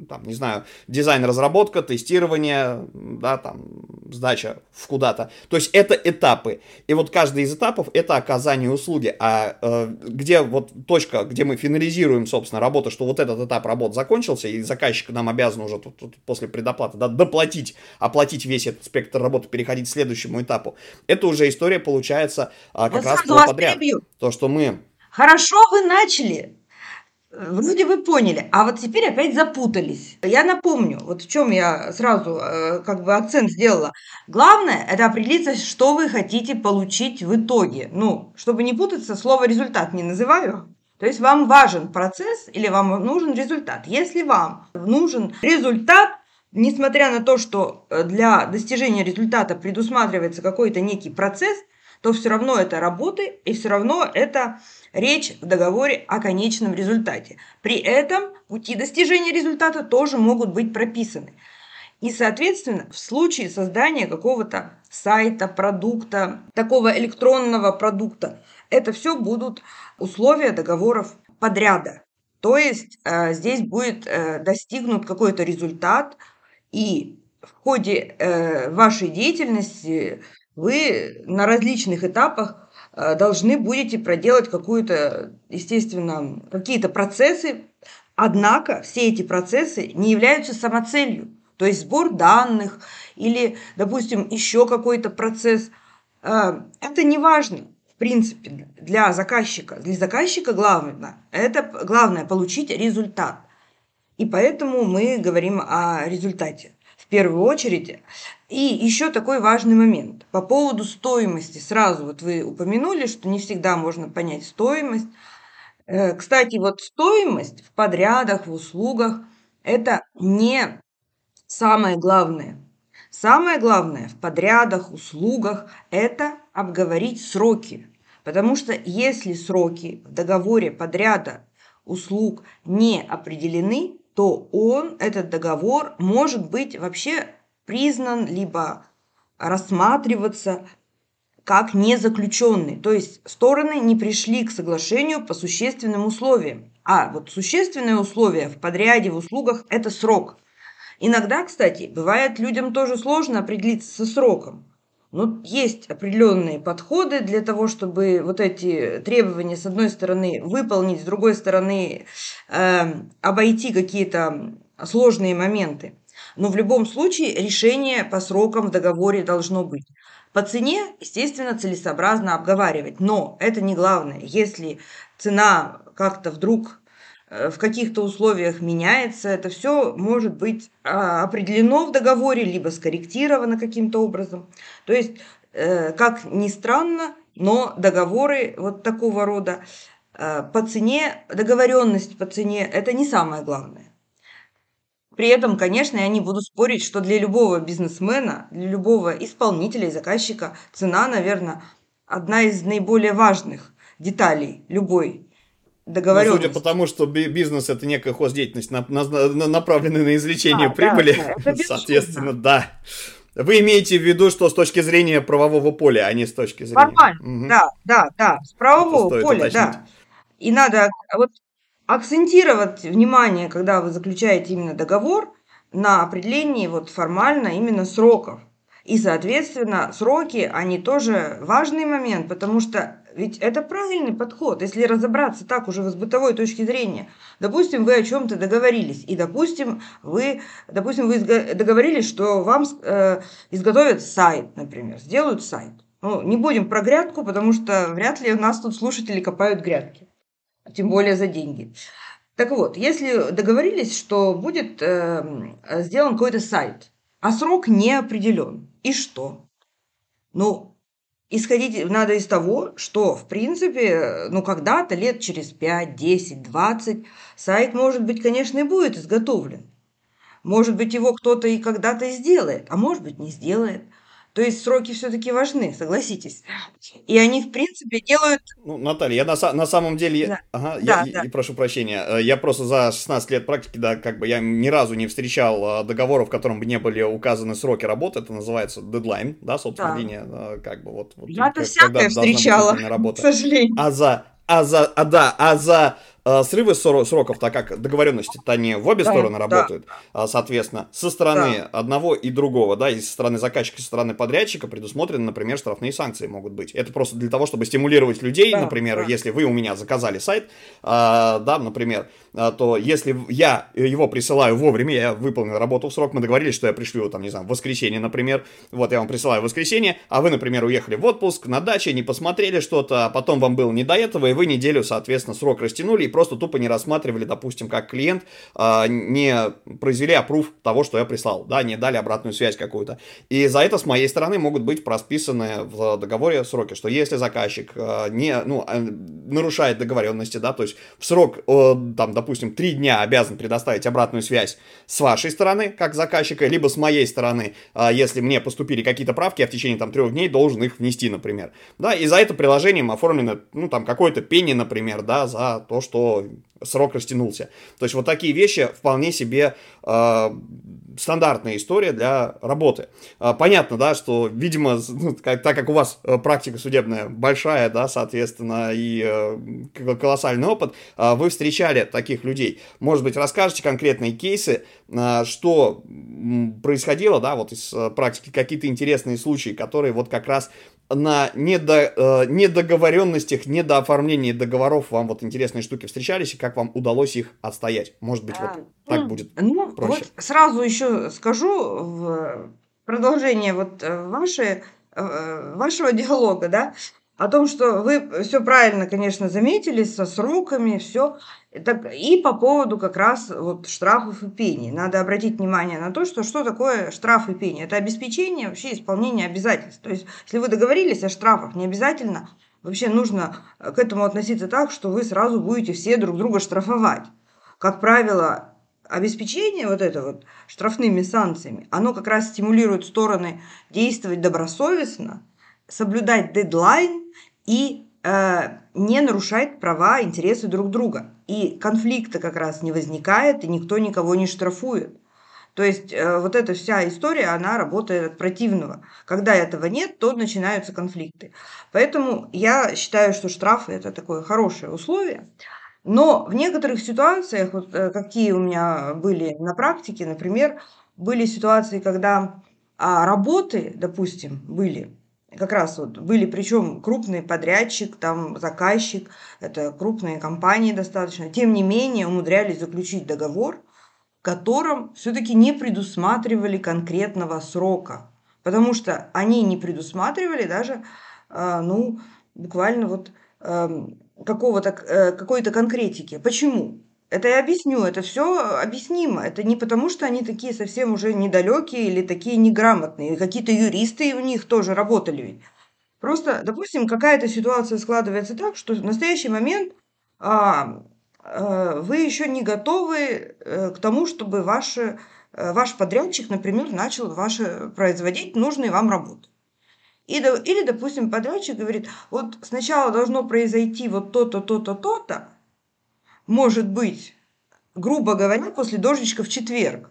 там, не знаю, дизайн, разработка, тестирование, да, там, сдача в куда-то. То есть это этапы. И вот каждый из этапов это оказание услуги. А э, где вот точка, где мы финализируем, собственно, работу, что вот этот этап работы закончился, и заказчик нам обязан уже тут, тут, после предоплаты, да, доплатить, оплатить весь этот спектр работы, переходить к следующему этапу. Это уже история получается а, как вот раз по подряд. То, что мы Хорошо вы начали. Вроде вы поняли, а вот теперь опять запутались. Я напомню, вот в чем я сразу э, как бы акцент сделала. Главное – это определиться, что вы хотите получить в итоге. Ну, чтобы не путаться, слово «результат» не называю. То есть вам важен процесс или вам нужен результат. Если вам нужен результат, несмотря на то, что э, для достижения результата предусматривается какой-то некий процесс, то все равно это работы и все равно это Речь в договоре о конечном результате. При этом пути достижения результата тоже могут быть прописаны. И, соответственно, в случае создания какого-то сайта, продукта, такого электронного продукта, это все будут условия договоров подряда. То есть э, здесь будет э, достигнут какой-то результат, и в ходе э, вашей деятельности вы на различных этапах должны будете проделать какую-то, естественно, какие-то процессы, однако все эти процессы не являются самоцелью. То есть сбор данных или, допустим, еще какой-то процесс. Э, это не важно, в принципе, для заказчика. Для заказчика главное, это главное получить результат. И поэтому мы говорим о результате первую очередь. И еще такой важный момент по поводу стоимости. Сразу вот вы упомянули, что не всегда можно понять стоимость. Э, кстати, вот стоимость в подрядах, в услугах – это не самое главное. Самое главное в подрядах, услугах – это обговорить сроки. Потому что если сроки в договоре подряда услуг не определены, то он, этот договор, может быть вообще признан, либо рассматриваться как незаключенный. То есть стороны не пришли к соглашению по существенным условиям. А вот существенные условия в подряде, в услугах – это срок. Иногда, кстати, бывает людям тоже сложно определиться со сроком. Но есть определенные подходы для того, чтобы вот эти требования, с одной стороны, выполнить, с другой стороны, э, обойти какие-то сложные моменты. Но в любом случае решение по срокам в договоре должно быть. По цене, естественно, целесообразно обговаривать, но это не главное. Если цена как-то вдруг в каких-то условиях меняется, это все может быть а, определено в договоре, либо скорректировано каким-то образом. То есть, э, как ни странно, но договоры вот такого рода э, по цене, договоренность по цене – это не самое главное. При этом, конечно, я не буду спорить, что для любого бизнесмена, для любого исполнителя и заказчика цена, наверное, одна из наиболее важных деталей любой договоренности. Ну, судя по тому, что бизнес это некая хоздеятельность, на, на, на, направленная на извлечение а, прибыли, да, да, соответственно, да. Вы имеете в виду, что с точки зрения правового поля, а не с точки зрения... Нормально, угу. да, да, да, с правового поля, уточнить. да. И надо, вот акцентировать внимание, когда вы заключаете именно договор, на определении вот формально именно сроков. И, соответственно, сроки, они тоже важный момент, потому что ведь это правильный подход, если разобраться так уже с бытовой точки зрения. Допустим, вы о чем-то договорились, и, допустим, вы, допустим, вы договорились, что вам э, изготовят сайт, например, сделают сайт. Ну, не будем про грядку, потому что вряд ли у нас тут слушатели копают грядки тем более за деньги. Так вот, если договорились, что будет э, сделан какой-то сайт, а срок не определен. И что? Ну, исходить надо из того, что, в принципе, ну, когда-то, лет через 5, 10, 20, сайт, может быть, конечно, и будет изготовлен. Может быть, его кто-то и когда-то сделает, а может быть, не сделает. То есть сроки все-таки важны, согласитесь. И они, в принципе, делают... Ну, Наталья, я на, на самом деле... Да. Ага, да, я, да. И, прошу прощения. Э, я просто за 16 лет практики, да, как бы я ни разу не встречал э, договора, в котором бы не были указаны сроки работы. Это называется дедлайн, да, собственно, да. линия, э, как бы вот... вот Я-то всякое встречала, к сожалению. А за... А за... А да, а за срывы сроков, так как договоренности-то не в обе да, стороны работают, да. соответственно, со стороны да. одного и другого, да, и со стороны заказчика, и со стороны подрядчика предусмотрены, например, штрафные санкции могут быть. Это просто для того, чтобы стимулировать людей, да, например, да. если вы у меня заказали сайт, а, да, например, а, то если я его присылаю вовремя, я выполнил работу в срок, мы договорились, что я пришлю его там, не знаю, в воскресенье, например, вот я вам присылаю в воскресенье, а вы, например, уехали в отпуск, на даче, не посмотрели что-то, а потом вам было не до этого, и вы неделю, соответственно, срок растянули, и просто тупо не рассматривали, допустим, как клиент, э, не произвели опруф того, что я прислал, да, не дали обратную связь какую-то. И за это с моей стороны могут быть просписаны в договоре сроки, что если заказчик э, не, ну, э, нарушает договоренности, да, то есть в срок, там, допустим, три дня обязан предоставить обратную связь с вашей стороны, как заказчика, либо с моей стороны, если мне поступили какие-то правки, я в течение там трех дней должен их внести, например. Да, и за это приложением оформлено, ну, там, какое-то пени, например, да, за то, что срок растянулся. То есть вот такие вещи вполне себе э, стандартная история для работы. Э, понятно, да, что, видимо, ну, как, так как у вас э, практика судебная большая, да, соответственно, и э, колоссальный опыт, э, вы встречали таких людей. Может быть, расскажете конкретные кейсы, э, что происходило, да, вот из э, практики, какие-то интересные случаи, которые вот как раз на недо, э, недоговоренностях, недооформлении договоров вам вот интересные штуки встречались, и как вам удалось их отстоять? Может быть, вот а, так будет ну, проще. Вот сразу еще скажу в продолжение вот э, вашей, э, вашего диалога, да, о том, что вы все правильно, конечно, заметили со сроками, все. И по поводу как раз вот штрафов и пений. Надо обратить внимание на то, что что такое штраф и пени. Это обеспечение вообще исполнения обязательств. То есть, если вы договорились о штрафах, не обязательно вообще нужно к этому относиться так, что вы сразу будете все друг друга штрафовать. Как правило, обеспечение вот это вот штрафными санкциями, оно как раз стимулирует стороны действовать добросовестно, соблюдать дедлайн и э, не нарушать права, интересы друг друга. И конфликта как раз не возникает, и никто никого не штрафует. То есть э, вот эта вся история, она работает от противного. Когда этого нет, то начинаются конфликты. Поэтому я считаю, что штрафы это такое хорошее условие. Но в некоторых ситуациях, вот, э, какие у меня были на практике, например, были ситуации, когда а, работы, допустим, были как раз вот были, причем крупный подрядчик, там заказчик, это крупные компании достаточно, тем не менее умудрялись заключить договор, в котором все-таки не предусматривали конкретного срока, потому что они не предусматривали даже, э, ну, буквально вот эм, какого-то, э, какой-то конкретики. Почему? Это я объясню, это все объяснимо. Это не потому, что они такие совсем уже недалекие или такие неграмотные. Какие-то юристы у них тоже работали. Просто, допустим, какая-то ситуация складывается так, что в настоящий момент а, а, вы еще не готовы а, к тому, чтобы ваш, а, ваш подрядчик, например, начал ваши, производить нужные вам работы. И, или, допустим, подрядчик говорит, вот сначала должно произойти вот то-то, то-то, то-то, может быть, грубо говоря, после дождичка в четверг,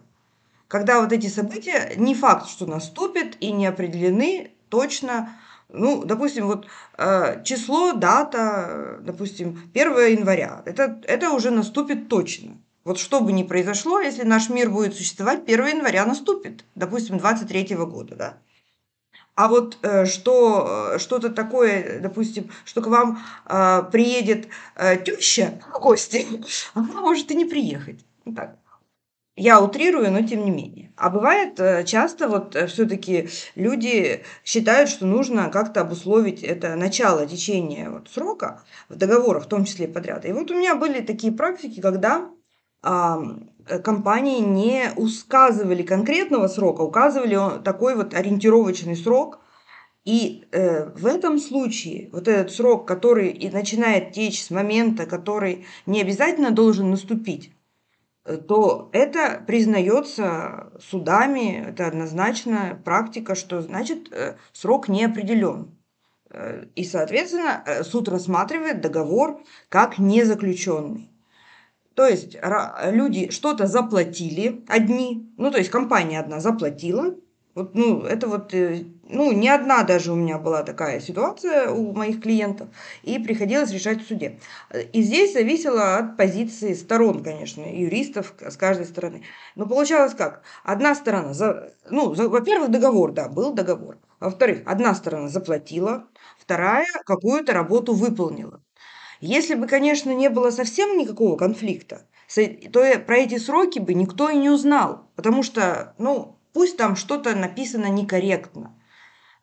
когда вот эти события не факт, что наступят и не определены точно, ну, допустим, вот э, число, дата, допустим, 1 января, это, это уже наступит точно. Вот что бы ни произошло, если наш мир будет существовать, 1 января наступит, допустим, 23 года, да. А вот э, что э, что-то такое, допустим, что к вам э, приедет э, теща в гости, она может и не приехать. Ну так. Я утрирую, но тем не менее. А бывает э, часто вот все-таки люди считают, что нужно как-то обусловить это начало течения вот срока в договорах, в том числе подряд. И вот у меня были такие практики, когда компании не усказывали конкретного срока, указывали такой вот ориентировочный срок. И э, в этом случае вот этот срок, который и начинает течь с момента, который не обязательно должен наступить, э, то это признается судами, это однозначно практика, что значит э, срок не определен. Э, и, соответственно, э, суд рассматривает договор как незаключенный. То есть люди что-то заплатили одни, ну то есть компания одна заплатила, вот, ну, это вот, э, ну, не одна даже у меня была такая ситуация у моих клиентов, и приходилось решать в суде. И здесь зависело от позиции сторон, конечно, юристов с каждой стороны. Но получалось как? Одна сторона, за, ну, за, во-первых, договор, да, был договор. Во-вторых, одна сторона заплатила, вторая какую-то работу выполнила. Если бы, конечно, не было совсем никакого конфликта, то про эти сроки бы никто и не узнал. Потому что, ну, пусть там что-то написано некорректно.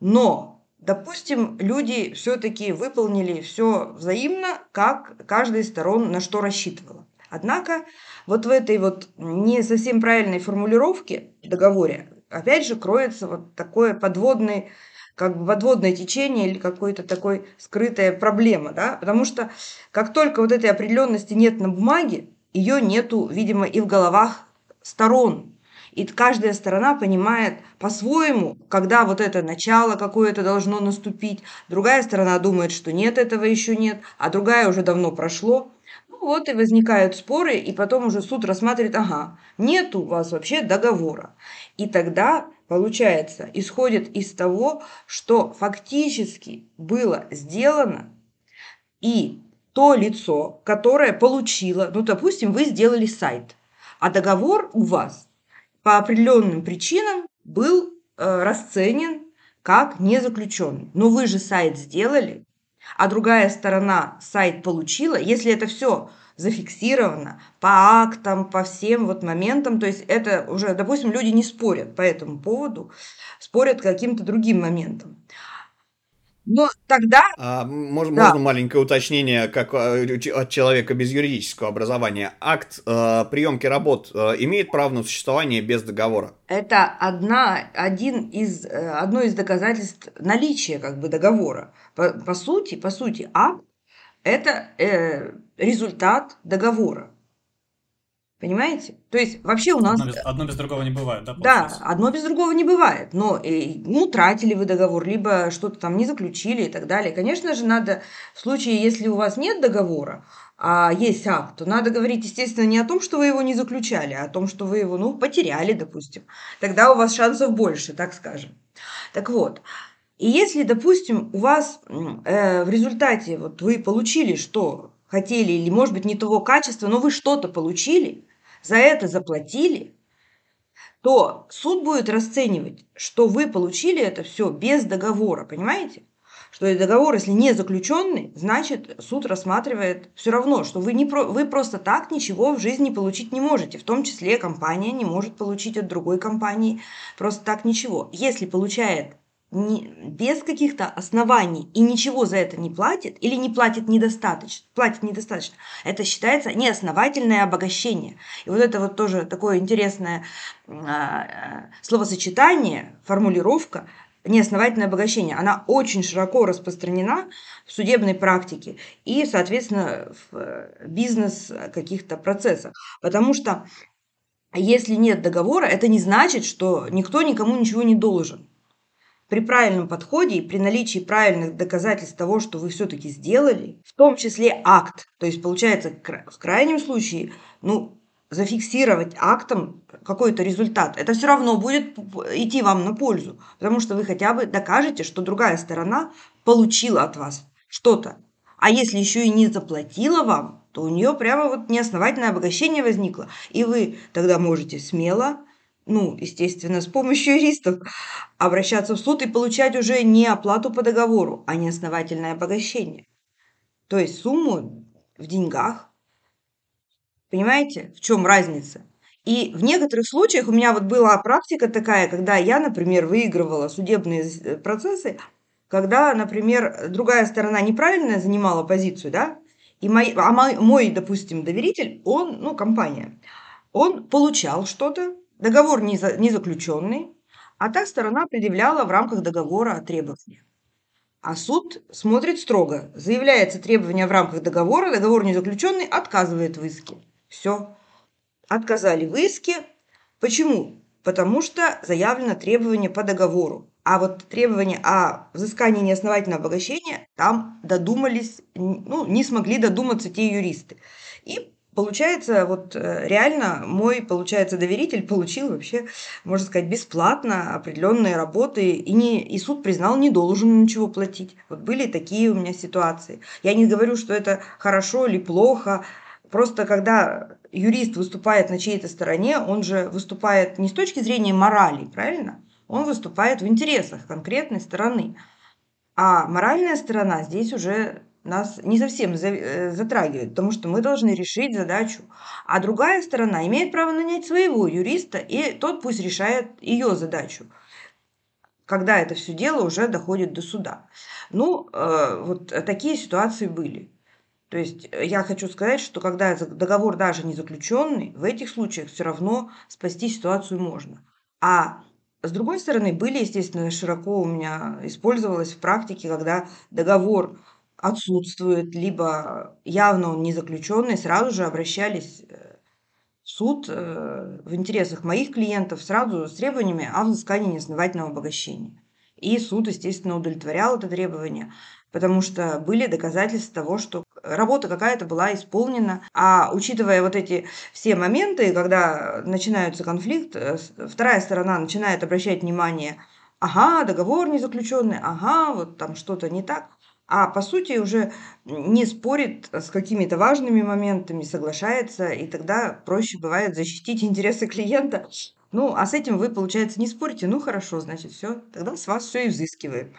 Но, допустим, люди все-таки выполнили все взаимно, как каждая из сторон на что рассчитывала. Однако вот в этой вот не совсем правильной формулировке договоре, опять же, кроется вот такое подводный как бы подводное течение или какой-то такой скрытая проблема, да, потому что как только вот этой определенности нет на бумаге, ее нету, видимо, и в головах сторон. И каждая сторона понимает по-своему, когда вот это начало какое-то должно наступить. Другая сторона думает, что нет, этого еще нет, а другая уже давно прошло. Ну вот и возникают споры, и потом уже суд рассматривает, ага, нет у вас вообще договора. И тогда получается, исходит из того, что фактически было сделано, и то лицо, которое получило, ну, допустим, вы сделали сайт, а договор у вас по определенным причинам был э, расценен как незаключенный. Но вы же сайт сделали, а другая сторона сайт получила, если это все зафиксировано по актам, по всем вот моментам. То есть это уже, допустим, люди не спорят по этому поводу, спорят каким-то другим моментом. Но тогда... А, можно, да. можно маленькое уточнение, как а, от человека без юридического образования. Акт э, приемки работ э, имеет право на существование без договора? Это одна, один из, э, одно из доказательств наличия как бы договора. По, по сути, по сути, акт это э, результат договора. Понимаете? То есть вообще у нас... Одно без, одно без другого не бывает, да? Да, одно без другого не бывает. Но э, ну, тратили вы договор, либо что-то там не заключили и так далее. Конечно же, надо в случае, если у вас нет договора, а есть акт, то надо говорить, естественно, не о том, что вы его не заключали, а о том, что вы его, ну, потеряли, допустим. Тогда у вас шансов больше, так скажем. Так вот, и если, допустим, у вас э, в результате вот вы получили, что хотели, или, может быть, не того качества, но вы что-то получили, за это заплатили, то суд будет расценивать, что вы получили это все без договора, понимаете? Что договор, если не заключенный, значит, суд рассматривает все равно, что вы, не про, вы просто так ничего в жизни получить не можете. В том числе компания не может получить от другой компании просто так ничего. Если получает не, без каких-то оснований и ничего за это не платит или не платит недостаточно, платит недостаточно, это считается неосновательное обогащение. И вот это вот тоже такое интересное а, словосочетание, формулировка, неосновательное обогащение, она очень широко распространена в судебной практике и, соответственно, в бизнес каких-то процессах. Потому что если нет договора, это не значит, что никто никому ничего не должен. При правильном подходе и при наличии правильных доказательств того, что вы все-таки сделали, в том числе акт, то есть получается в крайнем случае, ну, зафиксировать актом какой-то результат, это все равно будет идти вам на пользу, потому что вы хотя бы докажете, что другая сторона получила от вас что-то. А если еще и не заплатила вам, то у нее прямо вот неосновательное обогащение возникло. И вы тогда можете смело ну, естественно, с помощью юристов, обращаться в суд и получать уже не оплату по договору, а не основательное обогащение. То есть сумму в деньгах. Понимаете, в чем разница? И в некоторых случаях у меня вот была практика такая, когда я, например, выигрывала судебные э, процессы, когда, например, другая сторона неправильно занимала позицию, да, и мой, а мой, мой, допустим, доверитель, он, ну, компания, он получал что-то, договор не, за, не заключенный, а та сторона предъявляла в рамках договора требования. А суд смотрит строго. Заявляется требование в рамках договора, договор не заключенный, отказывает в иске. Все. Отказали в иске. Почему? Потому что заявлено требование по договору. А вот требования о взыскании неосновательного обогащения там додумались, ну, не смогли додуматься те юристы. И Получается, вот э, реально мой, получается, доверитель получил вообще, можно сказать, бесплатно определенные работы, и, не, и суд признал не должен ничего платить. Вот были такие у меня ситуации. Я не говорю, что это хорошо или плохо, просто когда юрист выступает на чьей-то стороне, он же выступает не с точки зрения морали, правильно? Он выступает в интересах конкретной стороны. А моральная сторона здесь уже нас не совсем э, затрагивает, потому что мы должны решить задачу. А другая сторона имеет право нанять своего юриста, и тот пусть решает ее задачу, когда это все дело уже доходит до суда. Ну, э, вот такие ситуации были. То есть э, я хочу сказать, что когда договор даже не заключенный, в этих случаях все равно спасти ситуацию можно. А с другой стороны, были, естественно, широко у меня использовалось в практике, когда договор отсутствует, либо явно он не заключенный, сразу же обращались э, в суд э, в интересах моих клиентов сразу с требованиями о взыскании неосновательного обогащения. И суд, естественно, удовлетворял это требование, потому что были доказательства того, что работа какая-то была исполнена. А учитывая вот эти все моменты, когда начинается конфликт, э, вторая сторона начинает обращать внимание, ага, договор не заключенный, ага, вот там что-то не так – а по сути уже не спорит с какими-то важными моментами, соглашается, и тогда проще бывает защитить интересы клиента. Ну, а с этим вы, получается, не спорите. Ну, хорошо, значит, все. Тогда с вас все и взыскиваем.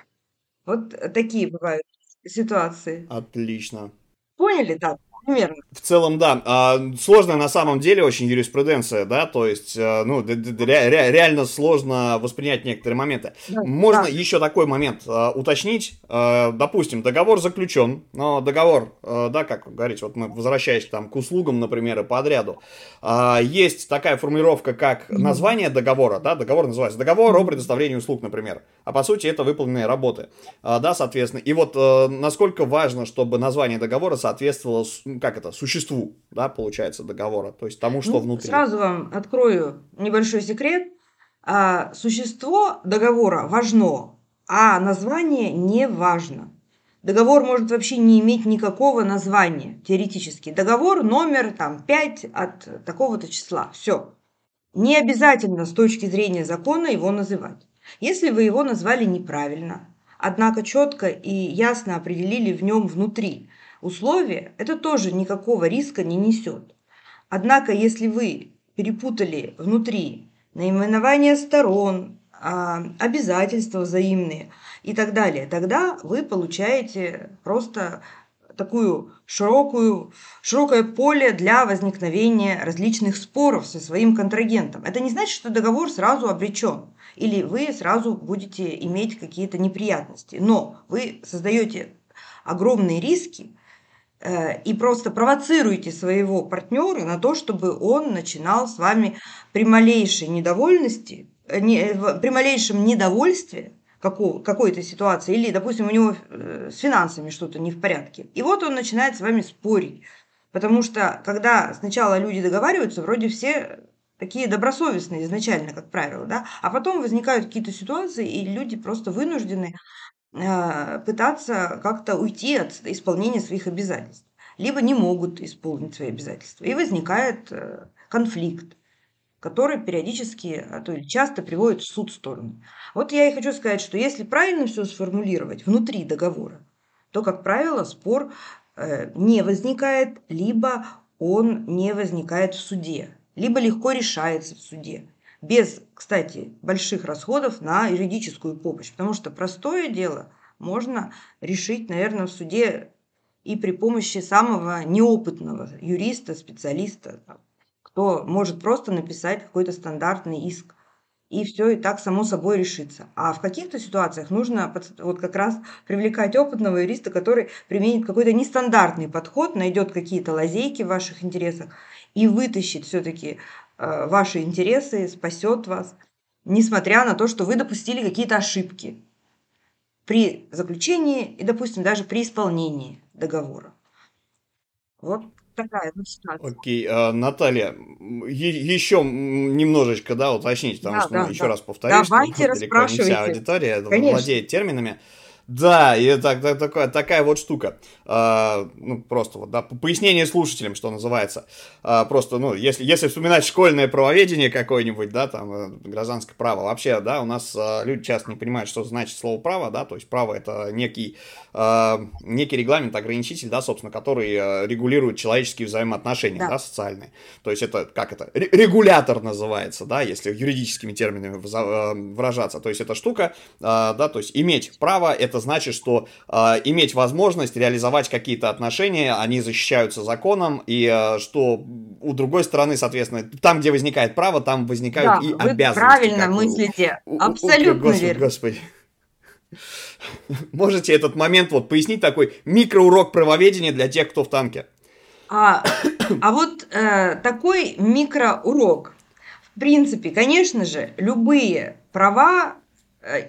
Вот такие бывают ситуации. Отлично. Поняли, да? Примерно. В целом, да. А, сложная на самом деле очень юриспруденция, да, то есть, э, ну, реально сложно воспринять некоторые моменты. Да, Можно да. еще такой момент э, уточнить. Э, допустим, договор заключен, но договор, да, как говорить, вот мы возвращаясь там к услугам, например, и подряду, есть такая формулировка, как название договора, да, договор называется договор о предоставлении услуг, например, а по сути это выполненные работы, да, соответственно. И вот насколько важно, чтобы название договора соответствовало как это, существу, да, получается, договора, то есть тому, что ну, внутри. Сразу вам открою небольшой секрет. А, существо договора важно, а название не важно. Договор может вообще не иметь никакого названия, теоретически. Договор номер там 5 от такого-то числа. Все. Не обязательно с точки зрения закона его называть. Если вы его назвали неправильно, однако четко и ясно определили в нем внутри, условие, это тоже никакого риска не несет. Однако, если вы перепутали внутри наименование сторон, а, обязательства взаимные и так далее, тогда вы получаете просто такую широкую, широкое поле для возникновения различных споров со своим контрагентом. Это не значит, что договор сразу обречен, или вы сразу будете иметь какие-то неприятности, но вы создаете огромные риски, и просто провоцируете своего партнера на то, чтобы он начинал с вами при малейшей недовольности, э, не, при малейшем недовольстве какой-то ситуации, или, допустим, у него э, с финансами что-то не в порядке. И вот он начинает с вами спорить. Потому что, когда сначала люди договариваются, вроде все такие добросовестные изначально, как правило, да, а потом возникают какие-то ситуации, и люди просто вынуждены пытаться как-то уйти от исполнения своих обязательств, либо не могут исполнить свои обязательства. И возникает э, конфликт, который периодически, а то или часто приводит в суд стороны. Вот я и хочу сказать, что если правильно все сформулировать внутри договора, то, как правило, спор э, не возникает, либо он не возникает в суде, либо легко решается в суде без, кстати, больших расходов на юридическую помощь, потому что простое дело можно решить, наверное, в суде и при помощи самого неопытного юриста, специалиста, кто может просто написать какой-то стандартный иск. и все и так само собой решится. А в каких-то ситуациях нужно вот как раз привлекать опытного юриста, который применит какой-то нестандартный подход, найдет какие-то лазейки в ваших интересах и вытащит все-таки ваши интересы, спасет вас, несмотря на то, что вы допустили какие-то ошибки при заключении и, допустим, даже при исполнении договора. Вот такая вот ситуация. Окей, а, Наталья, еще немножечко, да, уточнить, потому да, что, ну, да, еще да. раз повторюсь, Давайте что далеко не вся аудитория Конечно. владеет терминами. Да, и так, так, такая, такая вот штука. А, ну, просто вот, да, пояснение слушателям, что называется. А, просто, ну, если, если вспоминать школьное правоведение какое-нибудь, да, там, э, гражданское право, вообще, да, у нас а, люди часто не понимают, что значит слово право, да, то есть право это некий, а, некий регламент, ограничитель, да, собственно, который а, регулирует человеческие взаимоотношения, да. да, социальные. То есть это, как это, регулятор называется, да, если юридическими терминами выражаться. То есть эта штука, а, да, то есть иметь право, это это значит, что э, иметь возможность реализовать какие-то отношения, они защищаются законом, и э, что у другой стороны, соответственно, там, где возникает право, там возникают да, и вы обязанности. правильно мыслите, у, абсолютно у, господи, верно. Господи. Можете этот момент вот пояснить, такой микроурок правоведения для тех, кто в танке? А, а вот э, такой микроурок. В принципе, конечно же, любые права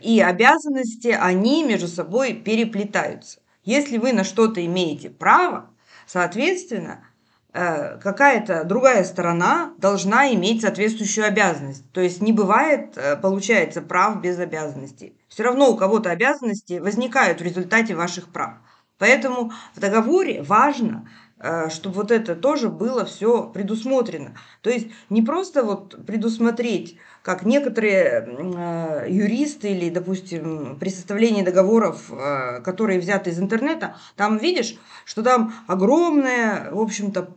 и обязанности, они между собой переплетаются. Если вы на что-то имеете право, соответственно, э, какая-то другая сторона должна иметь соответствующую обязанность. То есть не бывает, э, получается, прав без обязанностей. Все равно у кого-то обязанности возникают в результате ваших прав. Поэтому в договоре важно Э, чтобы вот это тоже было все предусмотрено. То есть не просто вот предусмотреть, как некоторые э, юристы или, допустим, при составлении договоров, э, которые взяты из интернета, там видишь, что там огромная, в общем-то,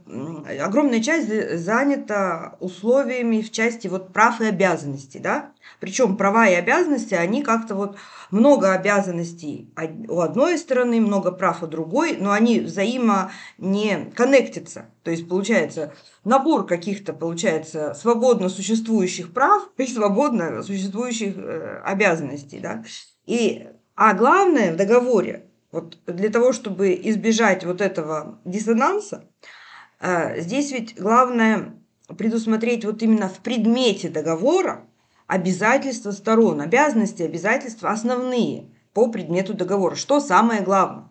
огромная часть занята условиями в части вот прав и обязанностей, да, причем права и обязанности, они как-то вот много обязанностей у одной стороны, много прав у другой, но они взаимо не коннектятся. То есть получается набор каких-то, получается, свободно существующих прав и свободно существующих э, обязанностей. Да? И, а главное в договоре, вот для того, чтобы избежать вот этого диссонанса, э, здесь ведь главное предусмотреть вот именно в предмете договора обязательства сторон, обязанности, обязательства основные по предмету договора, что самое главное.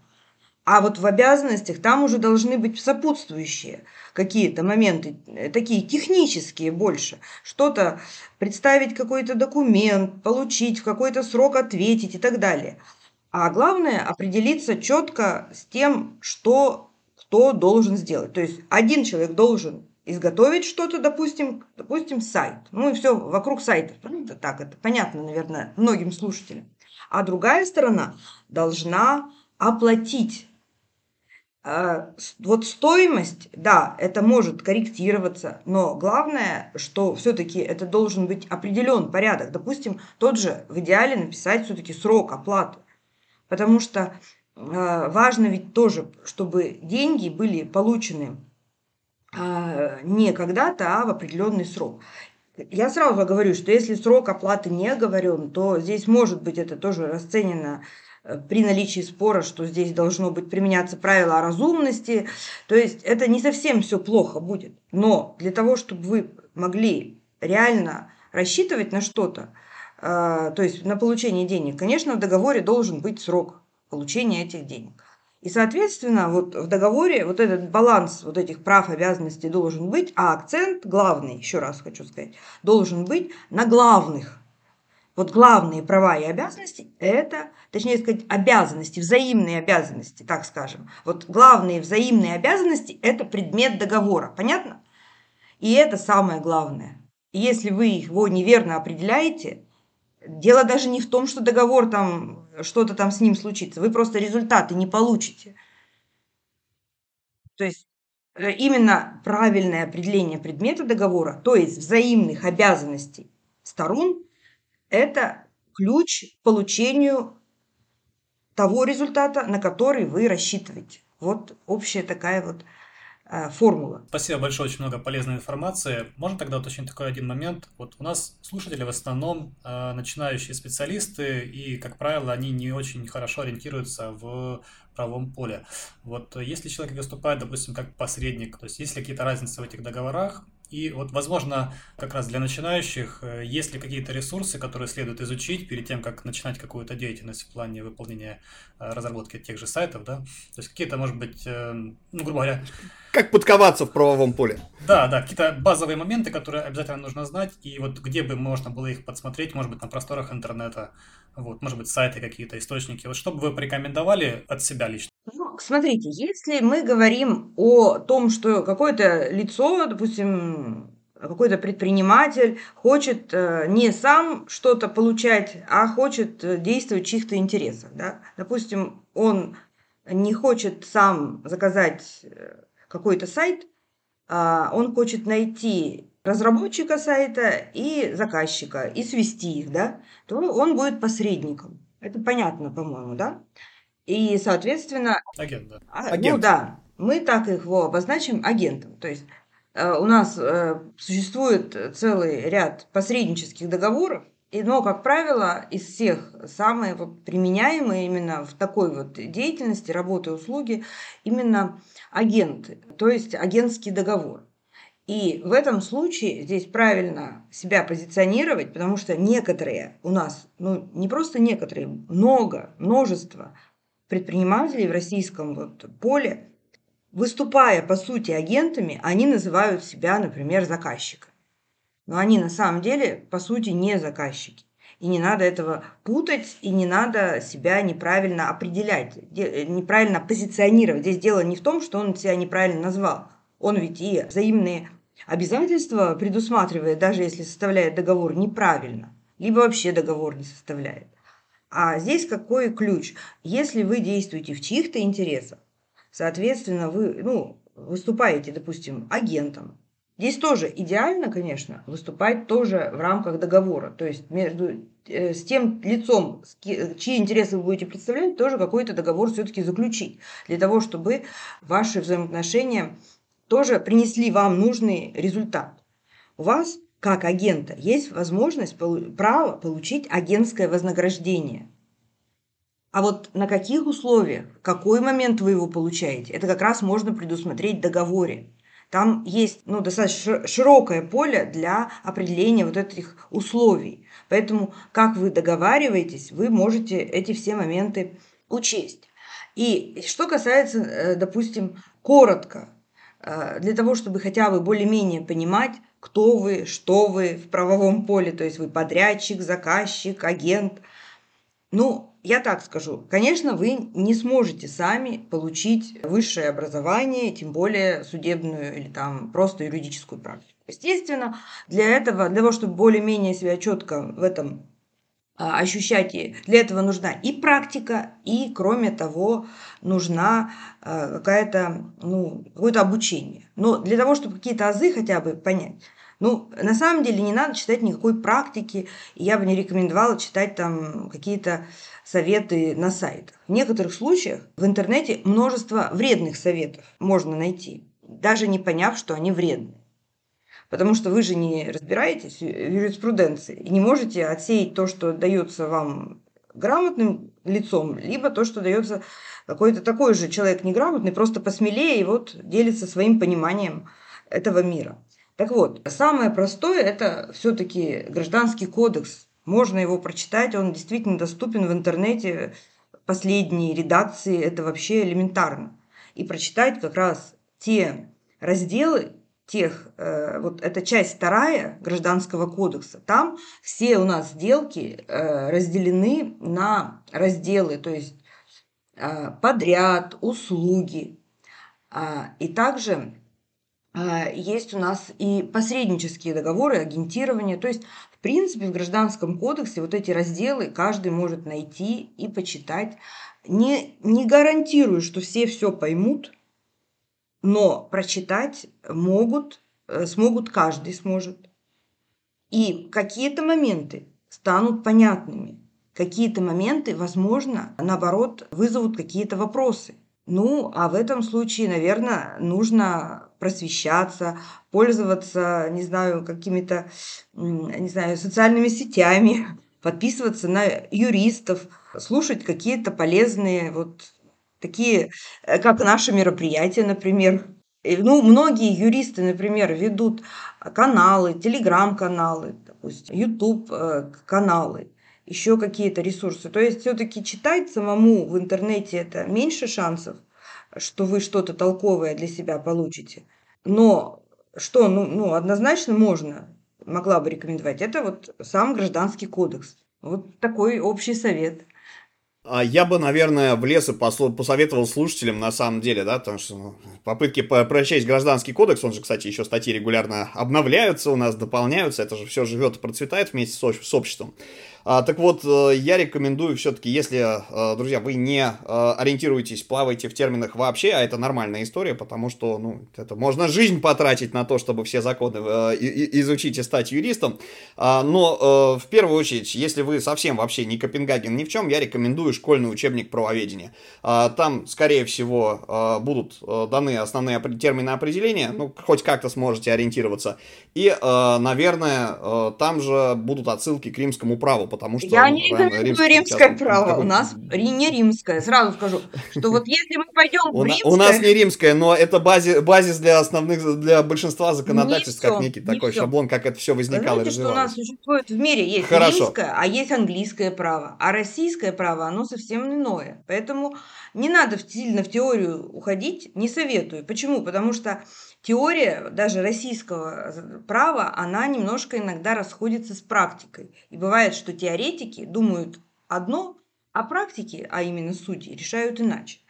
А вот в обязанностях там уже должны быть сопутствующие какие-то моменты, э, такие технические больше. Что-то представить какой-то документ, получить в какой-то срок ответить и так далее. А главное определиться четко с тем, что кто должен сделать. То есть один человек должен изготовить что-то, допустим, допустим, сайт. Ну и все вокруг сайта. Ну, это так, это понятно, наверное, многим слушателям. А другая сторона должна оплатить. А, вот стоимость, да, это может корректироваться, но главное, что все-таки это должен быть определен порядок. Допустим, тот же в идеале написать все-таки срок оплаты. Потому что а, важно ведь тоже, чтобы деньги были получены не когда-то, а в определенный срок. Я сразу говорю, что если срок оплаты не оговорен, то здесь может быть это тоже расценено э, при наличии спора, что здесь должно быть применяться правило о разумности. То есть это не совсем все плохо будет. Но для того, чтобы вы могли реально рассчитывать на что-то, э, то есть на получение денег, конечно, в договоре должен быть срок получения этих денег. И, соответственно, вот в договоре вот этот баланс вот этих прав обязанностей должен быть, а акцент главный, еще раз хочу сказать, должен быть на главных. Вот главные права и обязанности – это, точнее сказать, обязанности, взаимные обязанности, так скажем. Вот главные взаимные обязанности – это предмет договора, понятно? И это самое главное. И если вы его неверно определяете, дело даже не в том, что договор там что-то там с ним случится. Вы просто результаты не получите. То есть э, именно правильное определение предмета договора, то есть взаимных обязанностей сторон, это ключ к получению того результата, на который вы рассчитываете. Вот общая такая вот формула. Спасибо большое, очень много полезной информации. Можно тогда уточнить такой один момент? Вот у нас слушатели в основном э, начинающие специалисты, и, как правило, они не очень хорошо ориентируются в правовом поле. Вот если человек выступает, допустим, как посредник, то есть есть ли какие-то разницы в этих договорах, и вот, возможно, как раз для начинающих, э, есть ли какие-то ресурсы, которые следует изучить перед тем, как начинать какую-то деятельность в плане выполнения э, разработки тех же сайтов, да? То есть какие-то, может быть, э, ну, грубо говоря... Как подковаться в правовом поле. Да, да, какие-то базовые моменты, которые обязательно нужно знать, и вот где бы можно было их подсмотреть, может быть, на просторах интернета, вот, может быть, сайты какие-то, источники. Вот что бы вы порекомендовали от себя лично? Ну, смотрите, если мы говорим о том, что какое-то лицо, допустим, какой-то предприниматель хочет э, не сам что-то получать, а хочет э, действовать в чьих-то интересах. Да? Допустим, он не хочет сам заказать э, какой-то сайт, а он хочет найти разработчика сайта и заказчика, и свести их, да, то он будет посредником. Это понятно, по-моему, да? И, соответственно... Агент, да. А, Агент. Ну да, мы так его обозначим агентом. То есть э, у нас э, существует целый ряд посреднических договоров, и, но, как правило, из всех самые вот применяемые именно в такой вот деятельности, работы, услуги, именно агенты, то есть агентский договор. И в этом случае здесь правильно себя позиционировать, потому что некоторые у нас, ну не просто некоторые, много, множество предпринимателей в российском вот поле, выступая по сути агентами, они называют себя, например, заказчиками. Но они на самом деле по сути не заказчики. И не надо этого путать, и не надо себя неправильно определять, неправильно позиционировать. Здесь дело не в том, что он себя неправильно назвал. Он ведь и взаимные Обязательство предусматривает, даже если составляет договор неправильно, либо вообще договор не составляет. А здесь какой ключ? Если вы действуете в чьих-то интересах, соответственно, вы ну, выступаете, допустим, агентом. Здесь тоже идеально, конечно, выступать тоже в рамках договора. То есть между э, с тем лицом, чьи интересы вы будете представлять, тоже какой-то договор все-таки заключить. Для того, чтобы ваши взаимоотношения тоже принесли вам нужный результат. У вас, как агента, есть возможность, право получить агентское вознаграждение. А вот на каких условиях, какой момент вы его получаете, это как раз можно предусмотреть в договоре. Там есть ну, достаточно широкое поле для определения вот этих условий. Поэтому, как вы договариваетесь, вы можете эти все моменты учесть. И что касается, э, допустим, коротко, для того, чтобы хотя бы более-менее понимать, кто вы, что вы в правовом поле, то есть вы подрядчик, заказчик, агент. Ну, я так скажу, конечно, вы не сможете сами получить высшее образование, тем более судебную или там просто юридическую практику. Естественно, для этого, для того, чтобы более-менее себя четко в этом а, ощущать. Для этого нужна и практика, и, кроме того, нужна а, какая-то, ну, какое-то обучение. Но для того, чтобы какие-то азы хотя бы понять, ну, на самом деле не надо читать никакой практики, и я бы не рекомендовала читать там какие-то советы на сайтах. В некоторых случаях в интернете множество вредных советов можно найти, даже не поняв, что они вредны. Потому что вы же не разбираетесь в юриспруденции и не можете отсеять то, что дается вам грамотным лицом, либо то, что дается какой-то такой же человек неграмотный, просто посмелее и вот делится своим пониманием этого мира. Так вот, самое простое – это все-таки гражданский кодекс. Можно его прочитать, он действительно доступен в интернете, последние редакции, это вообще элементарно. И прочитать как раз те разделы, тех, э, вот эта часть вторая Гражданского кодекса, там все у нас сделки э, разделены на разделы, то есть э, подряд, услуги. А, и также есть у нас и посреднические договоры, агентирование. То есть, в принципе, в Гражданском кодексе вот эти разделы каждый может найти и почитать. Не, не гарантирую, что все все поймут – но прочитать могут, э, смогут каждый сможет. И какие-то моменты станут понятными, какие-то моменты, возможно, наоборот, вызовут какие-то вопросы. Ну, а в этом случае, наверное, нужно просвещаться, пользоваться, не знаю, какими-то, не знаю, социальными сетями, подписываться на юристов, слушать какие-то полезные вот такие, э, как наши мероприятия, например. Ну, многие юристы, например, ведут каналы, телеграм-каналы, допустим, YouTube-каналы, э, еще какие-то ресурсы. То есть все-таки читать самому в интернете это меньше шансов, что вы что-то толковое для себя получите. Но что, ну, ну однозначно можно, могла бы рекомендовать, это вот сам гражданский кодекс. Вот такой общий совет. А я бы, наверное, в лес и посоветовал слушателям, на самом деле, да, потому что ну, попытки прочесть гражданский кодекс, он же, кстати, еще статьи регулярно обновляются у нас, дополняются, это же все живет и процветает вместе с обществом. А, так вот, э, я рекомендую все-таки, если, э, друзья, вы не э, ориентируетесь, плаваете в терминах вообще, а это нормальная история, потому что, ну, это можно жизнь потратить на то, чтобы все законы изучить и стать юристом. А, но в первую очередь, если вы совсем вообще не Копенгаген ни в чем, я рекомендую школьный учебник правоведения. А, там, скорее всего, будут даны основные термины определения, ну, хоть как-то сможете ориентироваться. И, наверное, там же будут отсылки к римскому праву, потому что... Я не рекомендую римское право, у нас не римское, сразу скажу, что вот если мы пойдем в римское... У нас не римское, но это базис, для основных, для большинства законодательств, как некий такой шаблон, как это все возникало Знаете, что у нас существует в мире, есть римское, а есть английское право, а российское право, оно совсем иное, поэтому не надо сильно в теорию уходить, не советую. Почему? Потому что теория даже российского права, она немножко иногда расходится с практикой. И бывает, что теоретики думают одно, а практики, а именно судьи, решают иначе.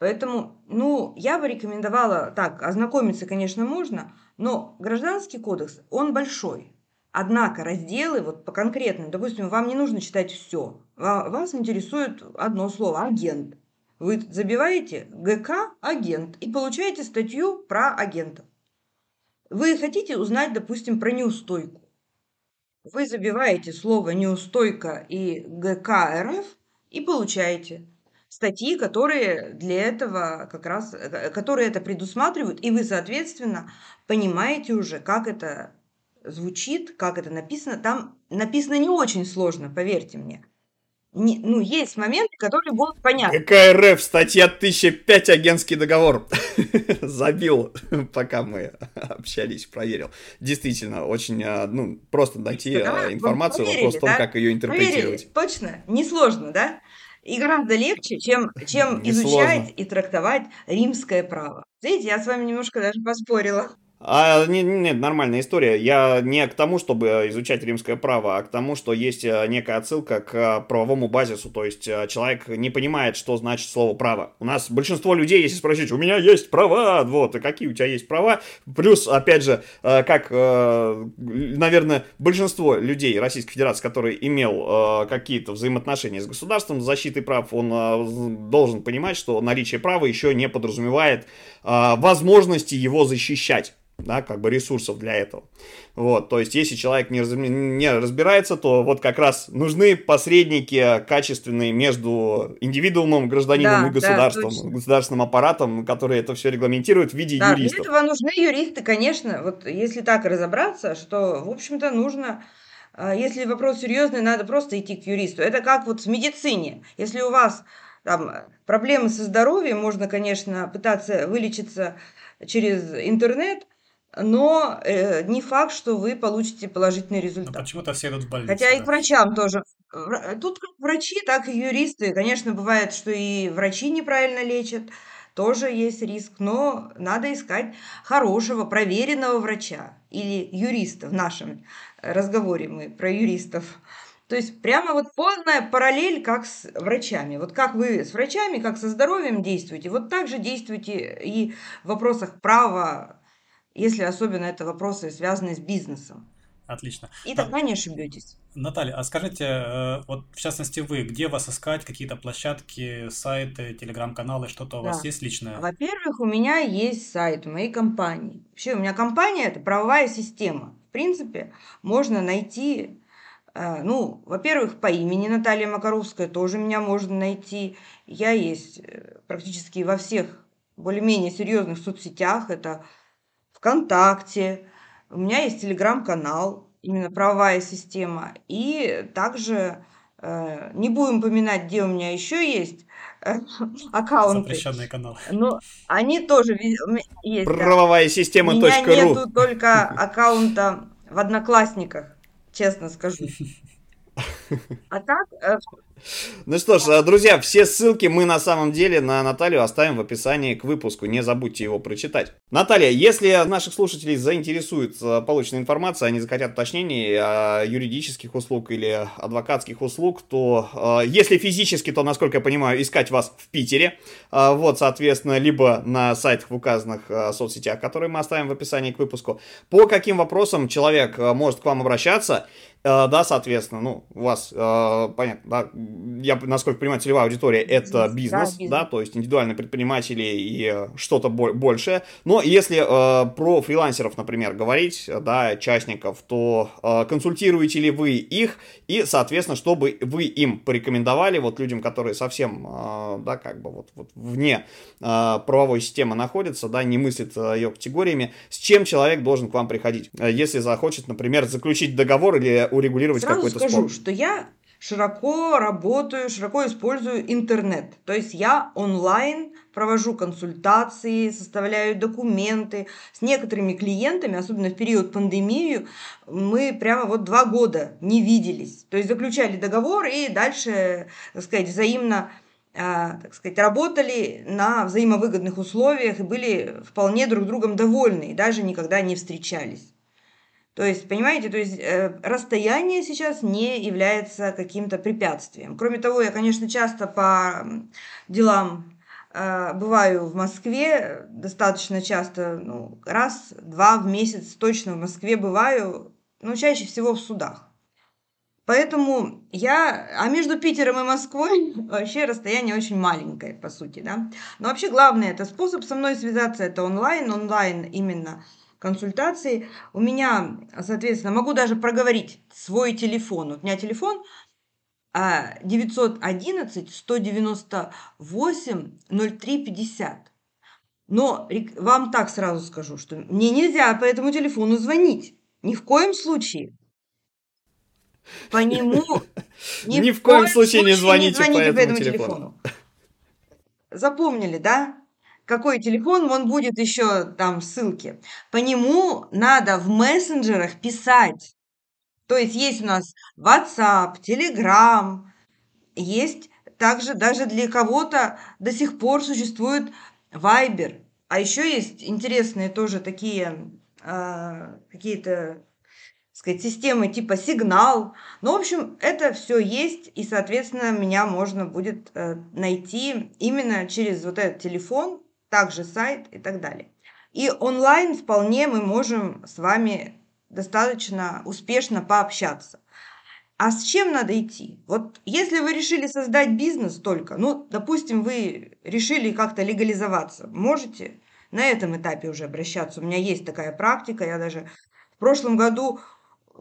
Поэтому, ну, я бы рекомендовала так, ознакомиться, конечно, можно, но гражданский кодекс, он большой. Однако разделы, вот по конкретным, допустим, вам не нужно читать все. Вас интересует одно слово – агент. Вы забиваете ГК агент и получаете статью про агентов. Вы хотите узнать, допустим, про неустойку. Вы забиваете слово неустойка и ГК РФ и получаете статьи, которые для этого как раз, которые это предусматривают, и вы, соответственно, понимаете уже, как это звучит, как это написано. Там написано не очень сложно, поверьте мне не, ну, есть моменты, которые будут понятны. Какая РФ, статья 1005, агентский договор. Забил, пока мы общались, проверил. Действительно, очень, а, ну, просто найти да, а, информацию, поверили, вопрос в том, да? как ее интерпретировать. Поверили, точно, несложно, да? И гораздо легче, чем, чем изучать и трактовать римское право. Видите, я с вами немножко даже поспорила. А, нет, нет, нормальная история. Я не к тому, чтобы изучать римское право, а к тому, что есть э, некая отсылка к правовому базису. То есть э, человек не понимает, что значит слово право. У нас большинство людей, если спросить, у меня есть права, вот, и какие у тебя есть права. Плюс, опять же, э, как, наверное, большинство людей Российской Федерации, который имел какие-то взаимоотношения с государством, с защитой прав, он должен понимать, что наличие права еще не подразумевает возможности его защищать да, как бы ресурсов для этого. Вот, то есть, если человек не, раз, не разбирается, то вот как раз нужны посредники качественные между индивидуумом, гражданином да, и государством, да, государственным аппаратом, которые это все регламентируют в виде да, юристов. Для этого нужны юристы, конечно, вот если так разобраться, что, в общем-то, нужно а, если вопрос серьезный, надо просто идти к юристу. Это как вот в медицине. Если у вас там проблемы со здоровьем, можно, конечно, пытаться вылечиться через интернет, но э, не факт, что вы получите положительный результат. Но почему-то все идут в больницу. Хотя да. и к врачам тоже. Тут как врачи, так и юристы. Конечно, бывает, что и врачи неправильно лечат, тоже есть риск, но надо искать хорошего, проверенного врача или юриста в нашем разговоре мы про юристов. То есть прямо вот полная параллель, как с врачами. Вот как вы с врачами, как со здоровьем действуете, вот так же действуйте и в вопросах права, если особенно это вопросы, связанные с бизнесом. Отлично. И тогда а, не ошибетесь. Наталья, а скажите, э, вот в частности вы, где вас искать, какие-то площадки, сайты, телеграм-каналы, что-то у да. вас есть личное? Во-первых, у меня есть сайт моей компании. Вообще, у меня компания – это правовая система. В принципе, можно найти ну, во-первых, по имени Наталья Макаровская тоже меня можно найти. Я есть э, практически во всех более-менее серьезных соцсетях. Это ВКонтакте. У меня есть телеграм-канал, именно правовая система. И также э, не будем поминать, где у меня еще есть аккаунты. Запрещенные каналы. Но они тоже есть. Правовая да. система. У меня нету только аккаунта в Одноклассниках, честно скажу. А так, э, ну что ж, э, друзья, все ссылки мы на самом деле на Наталью оставим в описании к выпуску. Не забудьте его прочитать. Наталья, если наших слушателей заинтересует э, полученная информация, они захотят уточнений о юридических услуг или адвокатских услуг, то если физически, то, насколько я понимаю, искать вас в Питере. Вот, соответственно, либо на сайтах в указанных соцсетях, которые мы оставим в описании к выпуску. По каким вопросам человек может к вам обращаться? Э, да, соответственно, ну, у вас, э, понятно, да, я, насколько понимаю, целевая аудитория это бизнес, да, бизнес. да то есть индивидуальные предприниматели и э, что-то большее. Но если про фрилансеров, например, говорить, да, частников, то консультируете ли вы их и, соответственно, чтобы вы им порекомендовали, вот людям, которые совсем, да, как бы вот, вот вне правовой системы находятся, да, не мыслят ее категориями, с чем человек должен к вам приходить, если захочет, например, заключить договор или урегулировать Сразу какой-то скажу, спор. что я широко работаю, широко использую интернет. То есть я онлайн провожу консультации, составляю документы. С некоторыми клиентами, особенно в период пандемии, мы прямо вот два года не виделись. То есть заключали договор и дальше, так сказать, взаимно а, так сказать, работали на взаимовыгодных условиях и были вполне друг другом довольны, и даже никогда не встречались. То есть, понимаете, то есть э, расстояние сейчас не является каким-то препятствием. Кроме того, я, конечно, часто по делам э, бываю в Москве, достаточно часто, ну, раз-два в месяц точно в Москве бываю, но чаще всего в судах. Поэтому я... А между Питером и Москвой вообще расстояние очень маленькое, по сути, да. Но вообще главное, это способ со мной связаться, это онлайн. Онлайн именно консультации. У меня, соответственно, могу даже проговорить свой телефон. Вот у меня телефон 911 198 0350. Но вам так сразу скажу, что мне нельзя по этому телефону звонить. Ни в коем случае. По нему... Ни, в коем случае не звоните, по этому телефону. Запомнили, да? Какой телефон, он будет еще там ссылки. По нему надо в мессенджерах писать. То есть есть у нас WhatsApp, Telegram, есть также даже для кого-то до сих пор существует Viber. А еще есть интересные тоже такие э, какие-то сказать, системы типа сигнал. Ну, в общем, это все есть, и, соответственно, меня можно будет э, найти именно через вот этот телефон, также сайт и так далее. И онлайн вполне мы можем с вами достаточно успешно пообщаться. А с чем надо идти? Вот если вы решили создать бизнес только, ну, допустим, вы решили как-то легализоваться, можете на этом этапе уже обращаться. У меня есть такая практика, я даже в прошлом году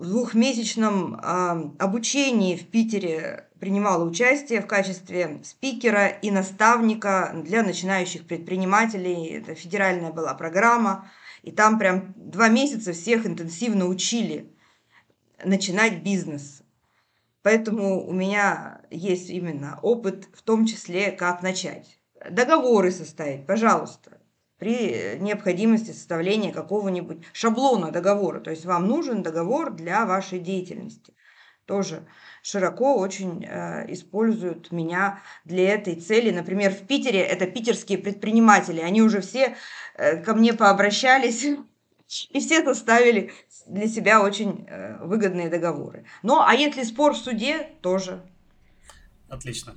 двухмесячном э, обучении в Питере принимала участие в качестве спикера и наставника для начинающих предпринимателей. Это федеральная была программа. И там прям два месяца всех интенсивно учили начинать бизнес. Поэтому у меня есть именно опыт, в том числе, как начать. Договоры составить, пожалуйста при необходимости составления какого-нибудь шаблона договора. То есть вам нужен договор для вашей деятельности. Тоже широко очень э, используют меня для этой цели. Например, в Питере это питерские предприниматели. Они уже все э, ко мне пообращались и все составили для себя очень э, выгодные договоры. Ну, а если спор в суде, тоже. Отлично.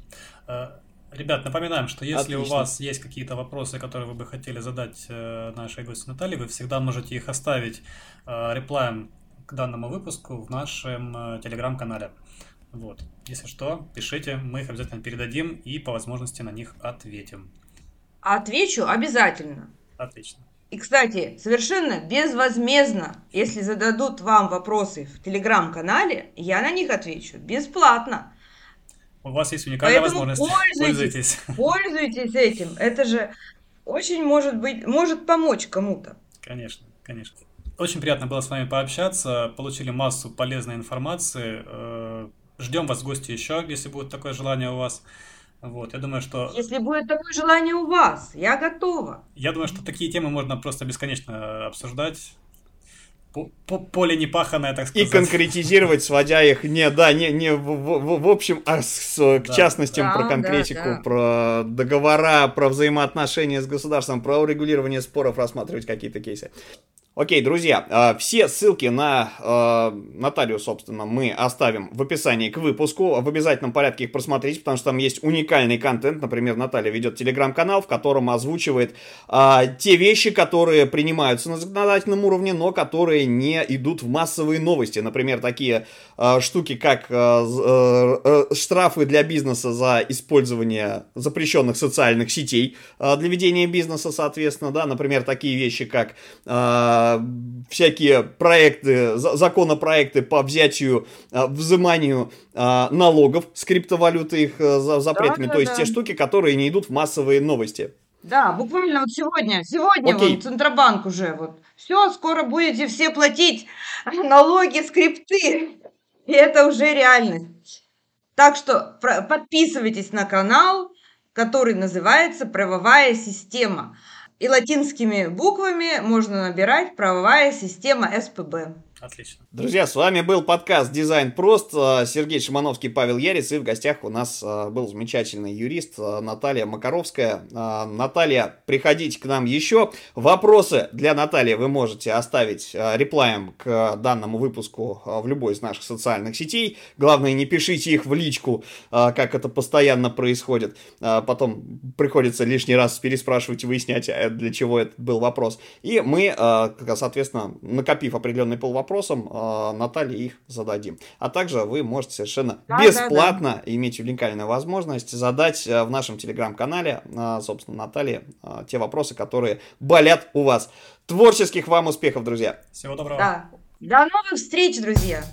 Ребят, напоминаем, что если Отлично. у вас есть какие-то вопросы, которые вы бы хотели задать э, нашей гости Наталье, вы всегда можете их оставить э, реплаем к данному выпуску в нашем э, телеграм-канале. Вот. Если что, пишите, мы их обязательно передадим и по возможности на них ответим. Отвечу обязательно. Отлично. И, кстати, совершенно безвозмездно, если зададут вам вопросы в телеграм-канале, я на них отвечу бесплатно. У вас есть уникальная Поэтому возможность. пользуйтесь, пользуйтесь этим. Это же очень может быть, может помочь кому-то. Конечно, конечно. Очень приятно было с вами пообщаться. Получили массу полезной информации. Э, Ждем вас в гости еще, если будет такое желание у вас. Вот, я думаю, что... Если будет такое желание у вас, я готова. Я думаю, что такие темы можно просто бесконечно обсуждать. Поле не паханое, так сказать. И конкретизировать, сводя их не, да, не, не в, в, в общем, а с, к да. частностям да, про конкретику, да, да. про договора, про взаимоотношения с государством, про урегулирование споров, рассматривать какие-то кейсы. Окей, друзья, а, все ссылки на э, Наталью, собственно, мы оставим в описании к выпуску. В обязательном порядке их просмотрите, потому что там есть уникальный контент. Например, Наталья ведет телеграм-канал, в котором озвучивает э, те вещи, которые принимаются на законодательном уровне, но которые не идут в массовые новости. Например, такие э, штуки, как э, э, штрафы для бизнеса за использование запрещенных социальных сетей э, для ведения бизнеса, соответственно, да, например, такие вещи, как э, всякие проекты, законопроекты по взятию, а, взиманию а, налогов с криптовалюты их э, запретами, да, то есть да. те штуки, которые не идут в массовые новости. Да, буквально вот сегодня, сегодня Окей. вот Центробанк уже вот, все, скоро будете все платить налоги, скрипты, и это уже реальность. Так что подписывайтесь на канал, который называется «Правовая система» и латинскими буквами можно набирать правовая система СПБ. Отлично. Друзья, с вами был подкаст «Дизайн прост». А, Сергей Шимановский, Павел Ярец. И в гостях у нас а, был замечательный юрист а, Наталья Макаровская. Наталья, приходите к нам еще. Вопросы для Натальи вы можете оставить реплаем к данному выпуску в любой из наших социальных сетей. Главное, не пишите их в личку, как это постоянно происходит. Потом приходится лишний раз переспрашивать и выяснять, для чего это был вопрос. И мы, соответственно, накопив определенный пол вопросов, вопросам э, Наталье их зададим. А также вы можете совершенно да, бесплатно да, да. иметь уникальную возможность задать э, в нашем телеграм-канале, э, собственно, Наталье, э, те вопросы, которые болят у вас. Творческих вам успехов, друзья! Всего доброго! Да. До новых встреч, друзья!